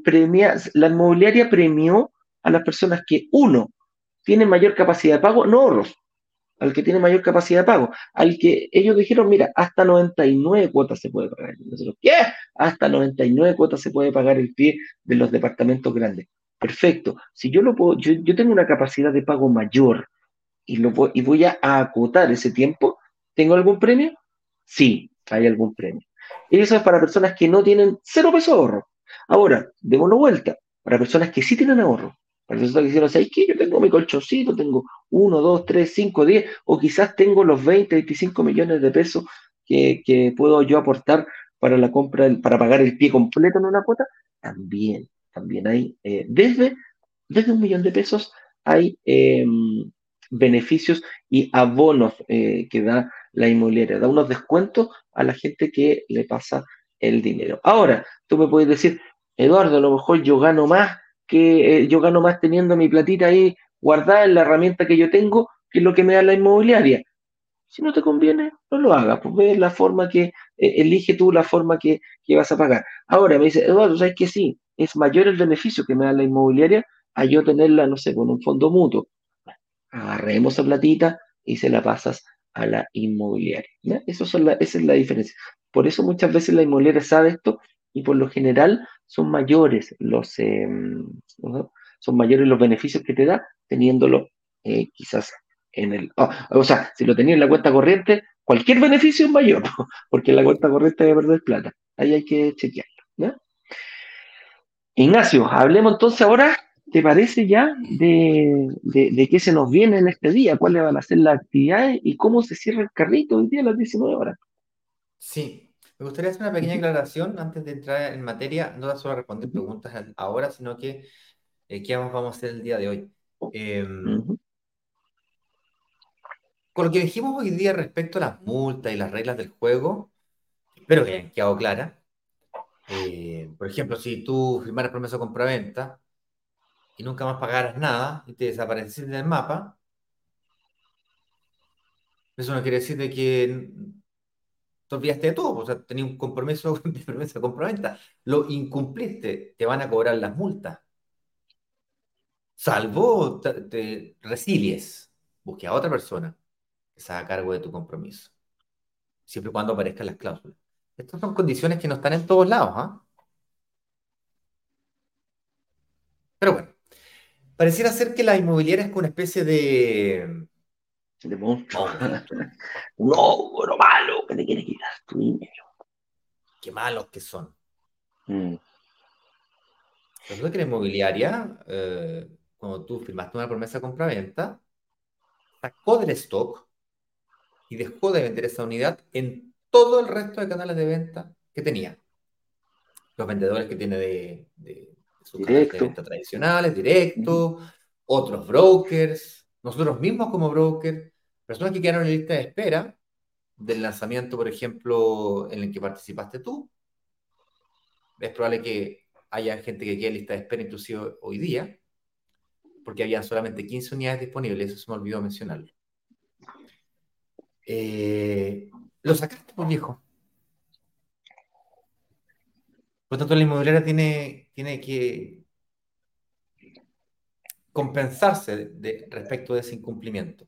premia, la inmobiliaria premió a las personas que, uno, tiene mayor capacidad de pago, no ahorros, al que tiene mayor capacidad de pago, al que ellos dijeron, mira, hasta 99 cuotas se puede pagar. ¿qué? Hasta 99 cuotas se puede pagar el pie de los departamentos grandes. Perfecto. Si yo lo puedo, yo, tengo una capacidad de pago mayor y, lo, y voy a acotar ese tiempo, ¿tengo algún premio? Sí, hay algún premio. Y eso es para personas que no tienen cero peso ahorro. Ahora, démoslo vuelta. Para personas que sí tienen ahorro, Resulta que dijeron, ¿sabes qué? Yo tengo mi colchoncito, tengo 1, 2, 3, 5, 10, o quizás tengo los 20, 25 millones de pesos que, puedo yo aportar para la compra, para pagar el pie completo en una cuota. También, también hay, eh, desde, desde un millón de pesos hay em, beneficios y abonos eh, que da la inmobiliaria, da unos descuentos a la gente que le pasa el dinero. Ahora, tú me puedes decir, Eduardo, a lo mejor yo gano más que eh, yo gano más teniendo mi platita ahí guardada en la herramienta que yo tengo que lo que me da la inmobiliaria. Si no te conviene, no lo hagas, pues ve la forma que, eh, elige tú la forma que, vas a pagar. Ahora me dice, Eduardo, ¿sabes que sí? Es mayor el beneficio que me da la inmobiliaria a yo tenerla, no sé, con un fondo mutuo. Agarremos esa platita y se la pasas a la inmobiliaria. Eso son esa es la diferencia. Por eso muchas veces la inmobiliaria sabe esto y por lo general son mayores los, em, son mayores los beneficios que te da teniéndolo eh, quizás en el... Ah, o sea, si lo tenías en la cuenta corriente, cualquier beneficio es mayor, porque en la cuenta corriente hay perder plata. Ahí hay que chequearlo. Ignacio, hablemos entonces ahora, ¿te parece ya de, de, qué se nos viene en este día? ¿Cuáles van a ser las actividades y cómo se cierra el carrito hoy día a las 19 horas? Sí, me gustaría hacer una pequeña aclaración antes de entrar en materia, no solo responder preguntas ahora, sino que eh, qué vamos a hacer el día de hoy. Em, con lo que dijimos hoy día respecto a las multas y las reglas del juego, espero que hayan quedado claras. Eh, por ejemplo, si tú firmaras promesa de compraventa y nunca más pagaras nada y te desapareciste del mapa, eso no quiere decir de que te olvidaste de todo, o sea, tenías un compromiso de promesa compraventa, lo incumpliste, te van a cobrar las multas. Salvo te, resilies, busque a otra persona que se haga cargo de tu compromiso, siempre y cuando aparezcan las cláusulas. Estas son condiciones que no están en todos lados, ¿ah? Pero bueno, pareciera ser que la inmobiliaria es como una especie de de monstruo. no, bueno, malo, que te quiere quitar tu dinero. Qué malos que son. Mm. Resulta que la inmobiliaria, eh, cuando tú firmaste una promesa de compra-venta, sacó del stock y dejó de vender esa unidad en todo el resto de canales de venta que tenía. Los vendedores que tiene de, de sus canales de venta tradicionales, directo, otros brokers, nosotros mismos como broker, personas que quedaron en lista de espera del lanzamiento, por ejemplo, en el que participaste tú. Es probable que haya gente que quede en lista de espera inclusive hoy día, porque había solamente 15 unidades disponibles, eso se me olvidó mencionarlo. Eh, lo sacaste por viejo. Por lo tanto, la inmobiliaria tiene, tiene que compensarse respecto de ese incumplimiento.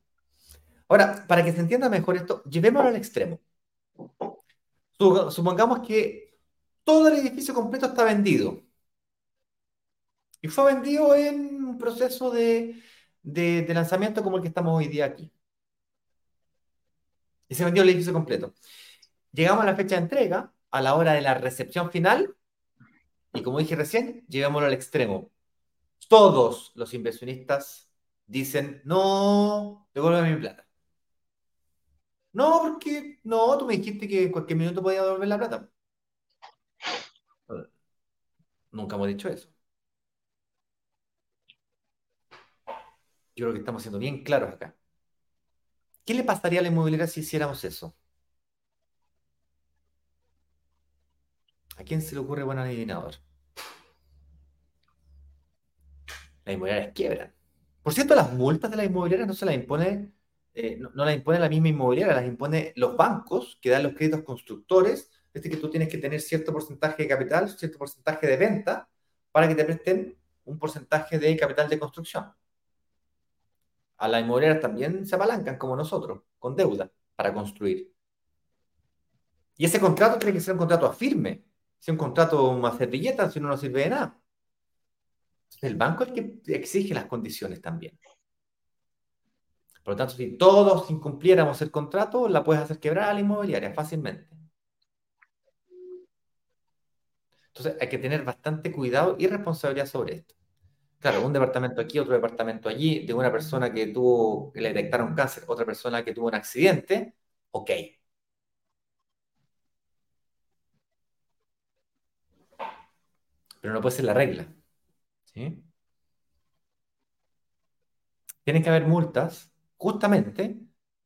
Ahora, para que se entienda mejor esto, llevémoslo al extremo. Supongamos que todo el edificio completo está vendido. Y fue vendido en un proceso de, lanzamiento como el que estamos hoy día aquí. Y se vendió el edificio completo. Llegamos a la fecha de entrega, a la hora de la recepción final, y como dije recién, llevémoslo al extremo. Todos los inversionistas dicen, no, devuélveme mi plata. No, porque no, tú me dijiste que en cualquier minuto podía devolver la plata. Nunca hemos dicho eso. Yo creo que estamos siendo bien claros acá. ¿Qué le pasaría a la inmobiliaria si hiciéramos eso? ¿A quién se le ocurre buen adivinador? Las inmobiliarias quiebran. Por cierto, las multas de las inmobiliarias no se las impone, eh, no, las impone la misma inmobiliaria, las impone los bancos que dan los créditos constructores. Es que tú tienes que tener cierto porcentaje de capital, cierto porcentaje de venta para que te presten un porcentaje de capital de construcción. A las inmobiliarias también se apalancan como nosotros, con deuda, para construir. Y ese contrato tiene que ser un contrato a firme. Si un contrato más servilleta, si no, no sirve de nada. El banco es el que exige las condiciones también. Por lo tanto, si todos incumpliéramos el contrato, la puedes hacer quebrar a la inmobiliaria fácilmente. Entonces, hay que tener bastante cuidado y responsabilidad sobre esto. Claro, un departamento aquí, otro departamento allí, de una persona que tuvo, que le detectaron cáncer, otra persona que tuvo un accidente, ok. Pero no puede ser la regla. ¿sí? Tienen que haber multas justamente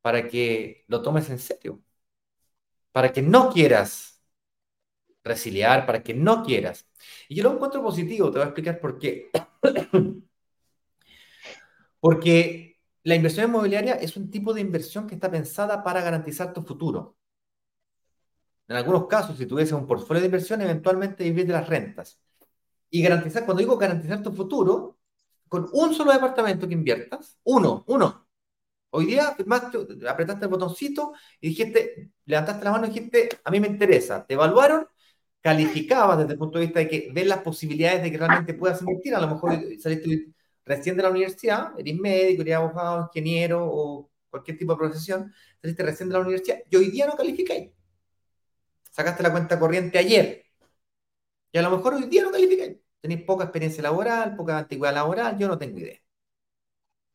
para que lo tomes en serio, para que no quieras resiliar, para que no quieras. Y yo lo encuentro positivo, te voy a explicar por qué. Porque la inversión inmobiliaria es un tipo de inversión que está pensada para garantizar tu futuro. En algunos casos, si tuviese un portfolio de inversión, eventualmente vivir las rentas. Y garantizar, cuando digo garantizar tu futuro, con un solo departamento que inviertas, uno, uno. Hoy día apretaste el botoncito y dijiste, levantaste la mano y dijiste, a mí me interesa. Te evaluaron, calificabas desde el punto de vista de que ves las posibilidades de que realmente puedas invertir. A lo mejor saliste recién de la universidad, eres médico, eres abogado, ingeniero o cualquier tipo de profesión, saliste recién de la universidad y hoy día no calificáis. Sacaste la cuenta corriente ayer y a lo mejor hoy día no calificáis. Tenéis poca experiencia laboral, poca antigüedad laboral, yo no tengo idea.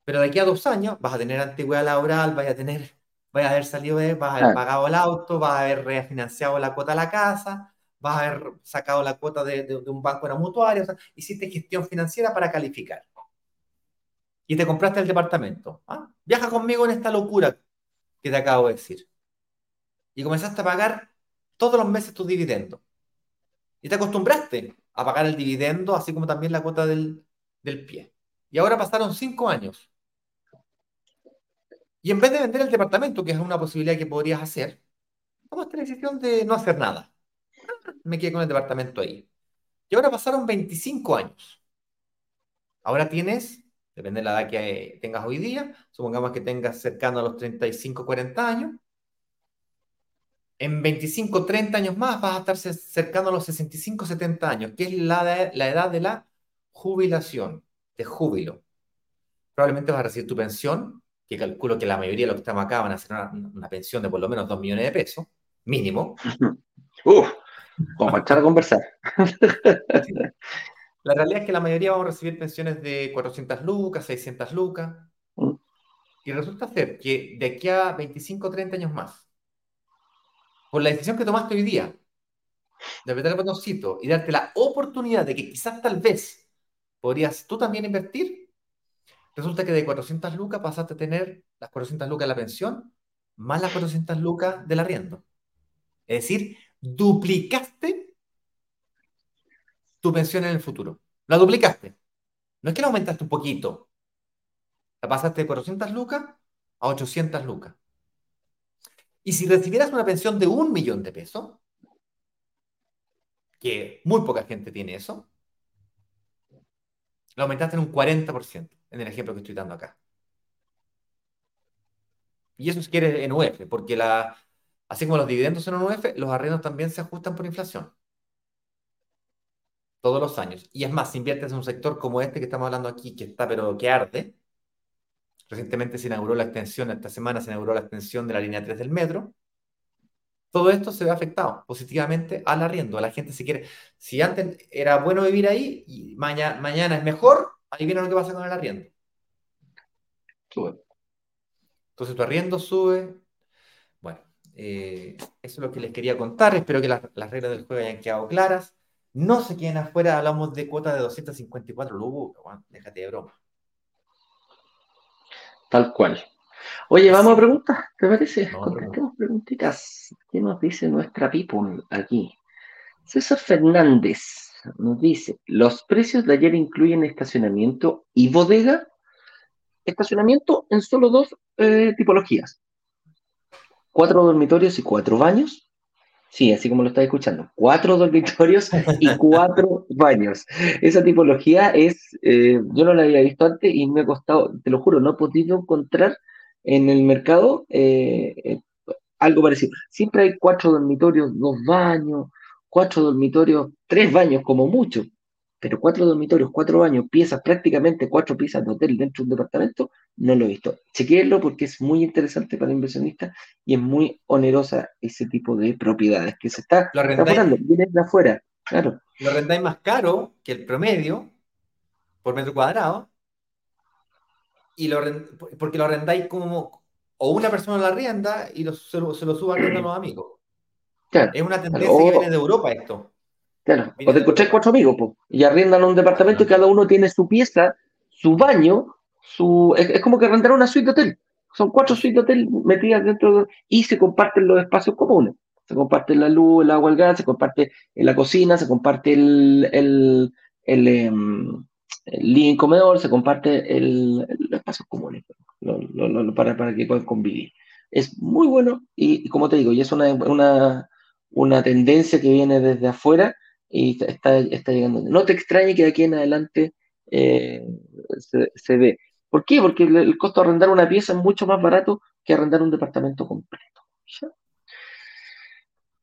Pero de aquí a dos años vas a tener antigüedad laboral, vas a tener, vas a haber salido, de, vas a haber pagado el auto, vas a haber refinanciado la cuota de la casa, vas a haber sacado la cuota de, un banco en la mutuaria, o sea, hiciste gestión financiera para calificar. Y te compraste el departamento. ¿ah? Viaja conmigo en esta locura que te acabo de decir. Y comenzaste a pagar todos los meses tus dividendos. Y te acostumbraste a pagar el dividendo, así como también la cuota del, pie. Y ahora pasaron cinco años. Y en vez de vender el departamento, que es una posibilidad que podrías hacer, tomaste la decisión de no hacer nada. Me quedé con el departamento ahí. Y ahora pasaron 25 años. Ahora tienes, depende de la edad que tengas hoy día, supongamos que tengas cercano a los 35, 40 años, en 25, 30 años más vas a estar cercano a los 65, 70 años, que es la, la edad de la jubilación, de júbilo. Probablemente vas a recibir tu pensión, que calculo que la mayoría de los que estamos acá van a hacer una, pensión de por lo menos 2 millones de pesos, mínimo. Uf, vamos a echar a conversar. La realidad es que la mayoría vamos a recibir pensiones de 400 lucas, 600 lucas. Mm. Y resulta ser que de aquí a 25 30 años más, por la decisión que tomaste hoy día, de apretar el botoncito y darte la oportunidad de que quizás tal vez podrías tú también invertir, resulta que de 400 lucas pasaste a tener las 400 lucas de la pensión más las 400 lucas del arriendo. Es decir, duplicaste tu pensión en el futuro. La duplicaste. No es que la aumentaste un poquito. La pasaste de 400 lucas a 800 lucas. Y si recibieras una pensión de un millón de pesos, que muy poca gente tiene eso, la aumentaste en un 40%, en el ejemplo que estoy dando acá. Y eso si quieres en UF, porque la, así como los dividendos en UF, los arrendos también se ajustan por inflación. Todos los años. Y es más, si inviertes en un sector como este que estamos hablando aquí, que está pero que arde, recientemente se inauguró la extensión, esta semana se inauguró la extensión de la línea 3 del metro, todo esto se ve afectado positivamente al arriendo. A la gente si quiere, si antes era bueno vivir ahí y mañana, mañana es mejor, ahí viene lo que pasa con el arriendo. Entonces tu arriendo sube. Bueno, eh, eso es lo que les quería contar. Espero que las, reglas del juego hayan quedado claras. No se queden afuera, hablamos de cuota de 254 lucas. Bueno, déjate de broma. Tal cual. Oye, vamos a preguntas, ¿te parece? Contestemos preguntitas. ¿Qué nos dice nuestra people aquí? César Fernández nos dice, ¿los precios de ayer incluyen estacionamiento y bodega? Estacionamiento en solo dos eh, tipologías. Cuatro dormitorios y cuatro baños. Sí, así como lo estáis escuchando. Cuatro dormitorios y cuatro baños. Esa tipología es, eh, yo no la había visto antes y me ha costado, te lo juro, no he podido encontrar en el mercado eh, eh, algo parecido. Siempre hay cuatro dormitorios, dos baños, cuatro dormitorios, tres baños como mucho, pero cuatro dormitorios, cuatro baños, piezas, prácticamente cuatro piezas de hotel dentro de un departamento, no lo he visto. Chequéenlo porque es muy interesante para inversionistas y es muy onerosa ese tipo de propiedades que se está comprando, viene de afuera, claro. Lo rentáis más caro que el promedio por metro cuadrado y lo porque lo arrendáis como, o una persona la arrienda y se, lo, se, lo, suba a los amigos. es una tendencia que viene de Europa esto. Claro, o te escucháis cuatro amigos y arriendan un departamento y cada uno tiene su pieza, su baño, su es, como que arrendar una suite de hotel. Son cuatro suites de hotel metidas dentro de, y se comparten los espacios comunes. Se comparte la luz, el agua, el gas, se comparte la cocina, se comparte el, el, el, em, el living comedor, se comparte el, el espacio común para, para que puedan convivir. Es muy bueno y, como te digo, y es una, una, una, tendencia que viene desde afuera y está, está llegando. No te extrañe que de aquí en adelante eh, se, ve. ¿Por qué? Porque el, costo de arrendar una pieza es mucho más barato que arrendar un departamento completo.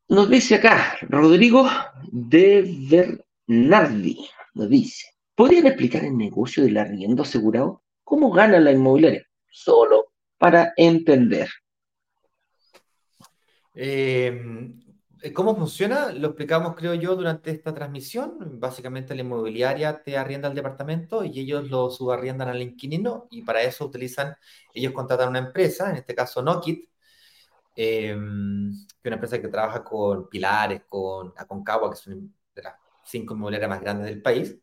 Nos dice acá Rodrigo de Bernardi, nos dice, ¿Podrían explicar el negocio del arriendo asegurado? ¿Cómo gana la inmobiliaria? Solo para entender. Eh, ¿Cómo funciona? Lo explicamos, creo yo, durante esta transmisión. Básicamente la inmobiliaria te arrienda el departamento y ellos lo subarriendan al inquilino y para eso utilizan, ellos contratan una empresa, en este caso Nokit, eh, que es una empresa que trabaja con Pilares, con Aconcagua, que son de las cinco inmobiliarias más grandes del país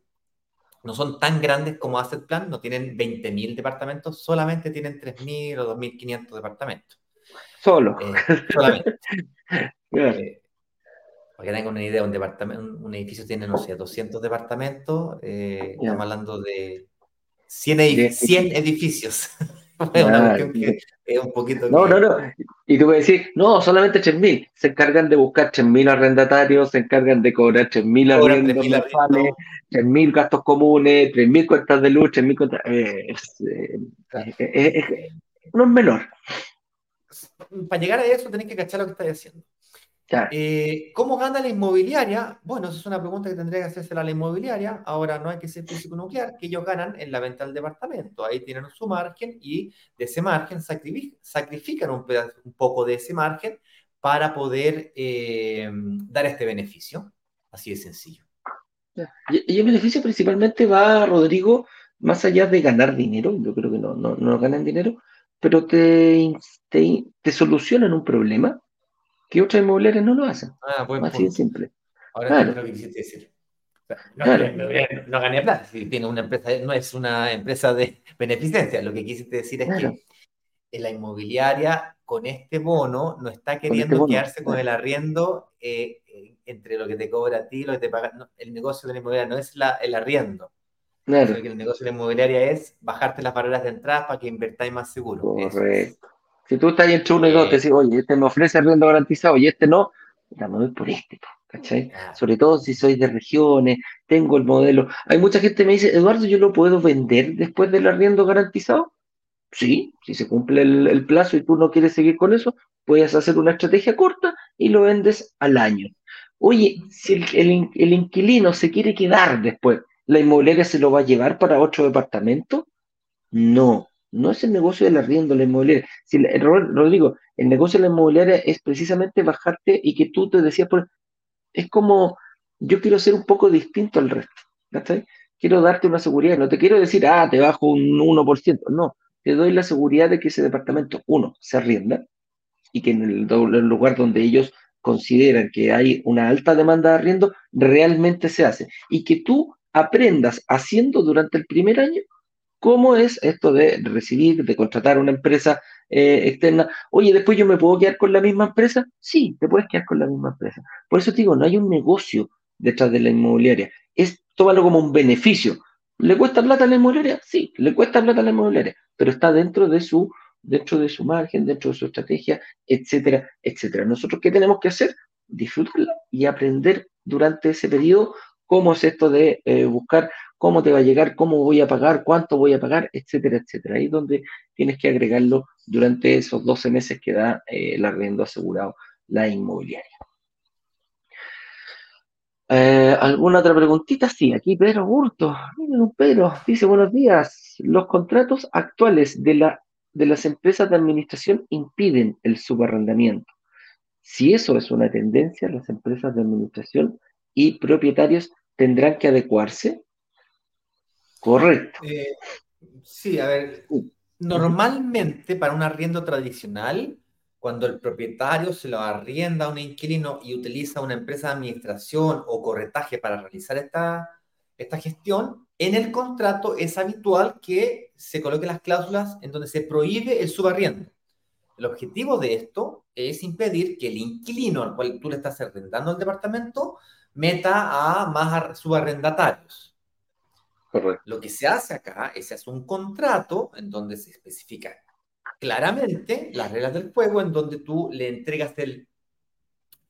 no son tan grandes como Asset Plan, no tienen 20.000 departamentos, solamente tienen 3.000 o 2.500 departamentos. Solo. Eh, solamente. eh, para que tengan una idea, un, departamento, un, edificio tiene, no sé, 200 departamentos, eh, estamos hablando de 100, 100 edificios. es un poquito. No, no, no. Y tú puedes decir, no, solamente 3.000. Se encargan de buscar 3.000 arrendatarios, se encargan de cobrar 3.000 arrendos mensuales, 3.000 gastos comunes, 3.000 cuentas de luz, 3.000 cuentas. Eh, no es menor. Para llegar a eso, tenés que cachar lo que estás haciendo. Eh, ¿Cómo gana la inmobiliaria? Bueno, esa es una pregunta que tendría que hacerse la inmobiliaria. Ahora no hay que ser físico nuclear, que ellos ganan en la venta del departamento. Ahí tienen su margen y de ese margen sacrifican un, un poco de ese margen para poder eh, dar este beneficio. Así de sencillo. Y, el beneficio principalmente va, Rodrigo, más allá de ganar dinero, yo creo que no, no, ganan dinero, pero te, te, te solucionan un problema que otras inmobiliarias no lo hacen. Ah, buen Así de simple. Ahora Claro. lo que quisiste decir. No, Claro. no, no, no gané plata, si tiene una empresa, no es una empresa de beneficencia. Lo que quisiste decir es Claro. que la inmobiliaria con este bono no está queriendo bono, quedarse con el arriendo eh, eh, entre lo que te cobra a ti y lo que te paga. no, el negocio de la inmobiliaria no es la, el arriendo, Claro, sino que el negocio de la inmobiliaria es bajarte las barreras de entrada para que invertáis más seguro. Eso correcto. Si tú estás ahí entre uno y dos, te decís, oye, este me ofrece arriendo garantizado y este no, ya me voy por este, ¿cachai? Sobre todo si soy de regiones, tengo el modelo. Hay mucha gente que me dice, Eduardo, ¿yo lo puedo vender después del arriendo garantizado? Sí, si se cumple el, el plazo y tú no quieres seguir con eso, puedes hacer una estrategia corta y lo vendes al año. Oye, si el, el inquilino se quiere quedar después, ¿la inmobiliaria se lo va a llevar para otro departamento? No, no es el negocio del arriendo, la inmobiliaria. Si el- Rodrigo, el negocio de la inmobiliaria es precisamente bajarte y que tú te decías, por, es como, yo quiero ser un poco distinto al resto, ¿cachai? Quiero darte una seguridad, no te quiero decir, ah, te bajo un 1%, no, te doy la seguridad de que ese departamento, uno, se arrienda y que en el, el lugar donde ellos consideran que hay una alta demanda de arriendo, realmente se hace. Y que tú aprendas haciendo durante el primer año cómo es esto de recibir, de contratar una empresa eh, externa. Oye, después yo me puedo quedar con la misma empresa. Sí, te puedes quedar con la misma empresa. Por eso te digo, no hay un negocio detrás de la inmobiliaria. Es tómalo como un beneficio. ¿Le cuesta plata a la inmobiliaria? Sí, le cuesta plata a la inmobiliaria, pero está dentro de su dentro de su margen, dentro de su estrategia, etcétera, etcétera. Nosotros, ¿qué tenemos que hacer? Disfrutarla y aprender durante ese periodo cómo es esto de eh, buscar cómo te va a llegar, cómo voy a pagar, cuánto voy a pagar, etcétera, etcétera. Ahí es donde tienes que agregarlo durante esos 12 meses que da eh, el arriendo asegurado la inmobiliaria. Eh, ¿Alguna otra preguntita? Sí, aquí Pedro Burto. Miren un Pedro. Dice, buenos días. Los contratos actuales de, la, de las empresas de administración impiden el subarrendamiento. Si eso es una tendencia, las empresas de administración y propietarios tendrán que adecuarse. Correcto. Eh, sí, a ver, normalmente para un arriendo tradicional, cuando el propietario se lo arrienda a un inquilino y utiliza una empresa de administración o corretaje para realizar esta, esta gestión, en el contrato es habitual que se coloquen las cláusulas en donde se prohíbe el subarriendo. El objetivo de esto es impedir que el inquilino al cual tú le estás arrendando el departamento meta a más subarrendatarios. Correcto. Lo que se hace acá es se hace un contrato en donde se especifica claramente las reglas del juego, en donde tú le entregas el,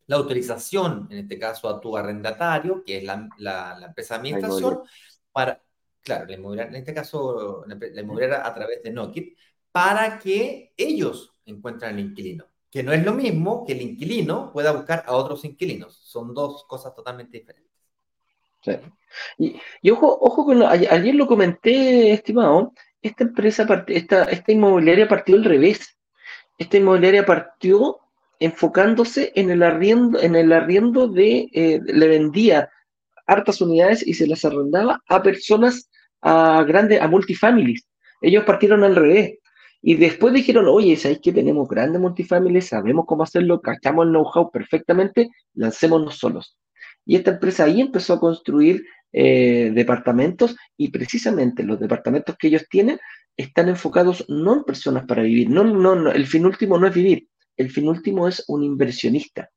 la autorización, en este caso a tu arrendatario, que es la, la, la empresa de administración, para, claro, la inmobiliaria, en este caso la, la inmobiliaria a través de Nokit, para que ellos encuentren al inquilino. Que no es lo mismo que el inquilino pueda buscar a otros inquilinos. Son dos cosas totalmente diferentes. Y, ojo, ojo con lo, ayer, lo comenté, estimado, esta empresa, esta, esta inmobiliaria partió al revés. Esta inmobiliaria partió enfocándose en el arriendo, en el arriendo de, eh, le vendía hartas unidades y se las arrendaba a personas, a grandes, a multifamilies. Ellos partieron al revés. Y después dijeron, oye, ¿sabéis que tenemos grandes multifamilies? Sabemos cómo hacerlo, cachamos el know-how perfectamente, lancémonos solos. Y esta empresa ahí empezó a construir eh, departamentos y precisamente los departamentos que ellos tienen están enfocados no en personas para vivir, no, no, no, el fin último no es vivir, el fin último es un inversionista.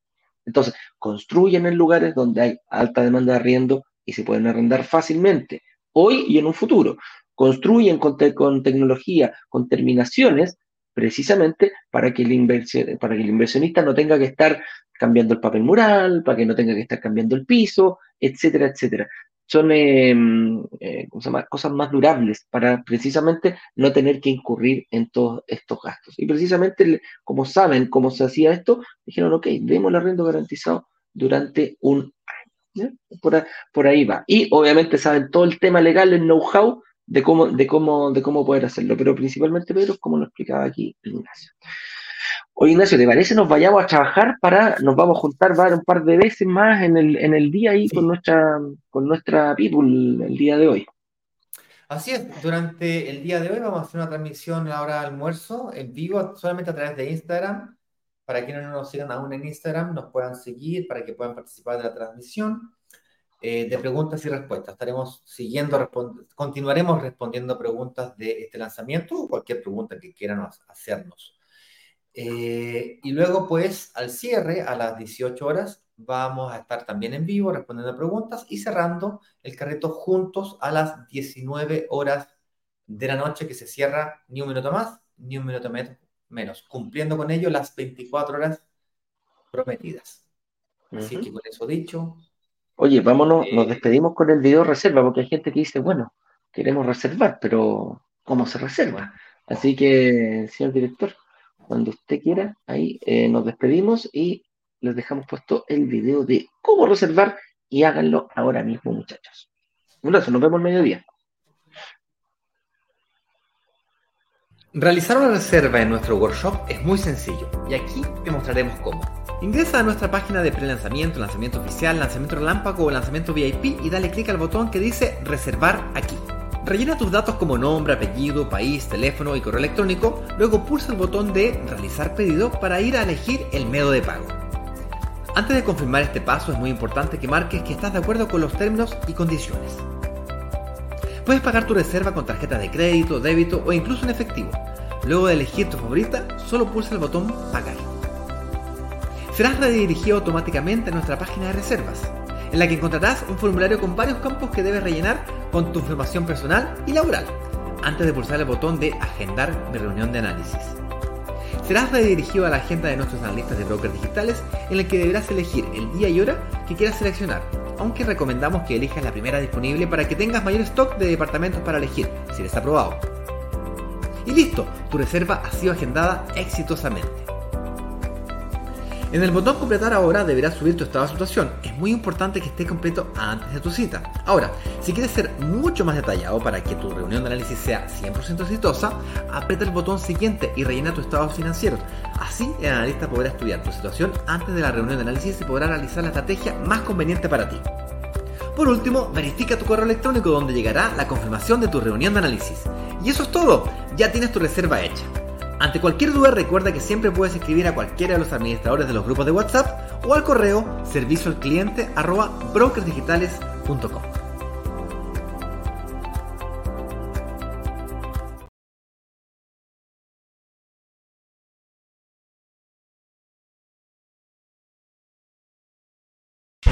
Entonces, construyen en lugares donde hay alta demanda de arriendo y se pueden arrendar fácilmente, hoy y en un futuro. Construyen con, te con tecnología, con terminaciones, precisamente para que, el para que el inversionista no tenga que estar cambiando el papel mural, para que no tenga que estar cambiando el piso, etcétera, etcétera. Son eh, eh, cosas más durables para precisamente no tener que incurrir en todos estos gastos. Y precisamente, como saben cómo se hacía esto, dijeron, ok, demos el arriendo garantizado durante un año. Por, por, ahí va. Y obviamente saben todo el tema legal, el know-how de cómo, de, cómo, de cómo poder hacerlo, pero principalmente, Pedro, como lo explicaba aquí Ignacio. Oye, Ignacio, ¿te parece? Nos vayamos a trabajar para, nos vamos a juntar un par de veces más en el, en el día ahí sí. con nuestra, con nuestra people el día de hoy. Así es, durante el día de hoy vamos a hacer una transmisión a la hora de almuerzo en vivo, solamente a través de Instagram. para quienes no nos sigan aún en Instagram, nos puedan seguir para que puedan participar de la transmisión eh, de preguntas y respuestas. Estaremos siguiendo, continuaremos respondiendo preguntas de este lanzamiento o cualquier pregunta que quieran hacernos. Eh, y luego, pues, al cierre, a las 18 horas, vamos a estar también en vivo respondiendo preguntas y cerrando el carrito juntos a las 19 horas de la noche que se cierra ni un minuto más, ni un minuto menos, cumpliendo con ello las 24 horas prometidas. Así que con eso dicho. Oye, vámonos, nos eh, despedimos con el video reserva, porque hay gente que dice, bueno, queremos reservar, pero ¿cómo se reserva? Así que, señor director, cuando usted quiera, ahí eh, nos despedimos y les dejamos puesto el video de cómo reservar y háganlo ahora mismo, muchachos. Un abrazo, nos vemos el mediodía. Realizar una reserva en nuestro workshop es muy sencillo y aquí te mostraremos cómo. Ingresa a nuestra página de pre-lanzamiento, lanzamiento oficial, lanzamiento relámpago o lanzamiento VIP y dale clic al botón que dice reservar aquí. Rellena tus datos como nombre, apellido, país, teléfono y correo electrónico, luego pulsa el botón de realizar pedido para ir a elegir el método de pago. Antes de confirmar este paso es muy importante que marques que estás de acuerdo con los términos y condiciones. Puedes pagar tu reserva con tarjeta de crédito, débito o incluso en efectivo. Luego de elegir tu favorita, solo pulsa el botón Pagar. Serás redirigido automáticamente a nuestra página de reservas, en la que encontrarás un formulario con varios campos que debes rellenar con tu información personal y laboral, antes de pulsar el botón de Agendar mi reunión de análisis. Serás redirigido a la agenda de nuestros analistas de brokers digitales, en la que deberás elegir el día y hora que quieras seleccionar aunque recomendamos que elijas la primera disponible para que tengas mayor stock de departamentos para elegir, si les aprobado. Y listo, tu reserva ha sido agendada exitosamente. En el botón completar ahora deberás subir tu estado de situación. Es muy importante que esté completo antes de tu cita. Ahora, si quieres ser mucho más detallado para que tu reunión de análisis sea 100% exitosa, aprieta el botón siguiente y rellena tu estado financiero. Así el analista podrá estudiar tu situación antes de la reunión de análisis y podrá realizar la estrategia más conveniente para ti. Por último, verifica tu correo electrónico donde llegará la confirmación de tu reunión de análisis. Y eso es todo, ya tienes tu reserva hecha. Ante cualquier duda recuerda que siempre puedes escribir a cualquiera de los administradores de los grupos de WhatsApp o al correo servicio al cliente brokersdigitales.com.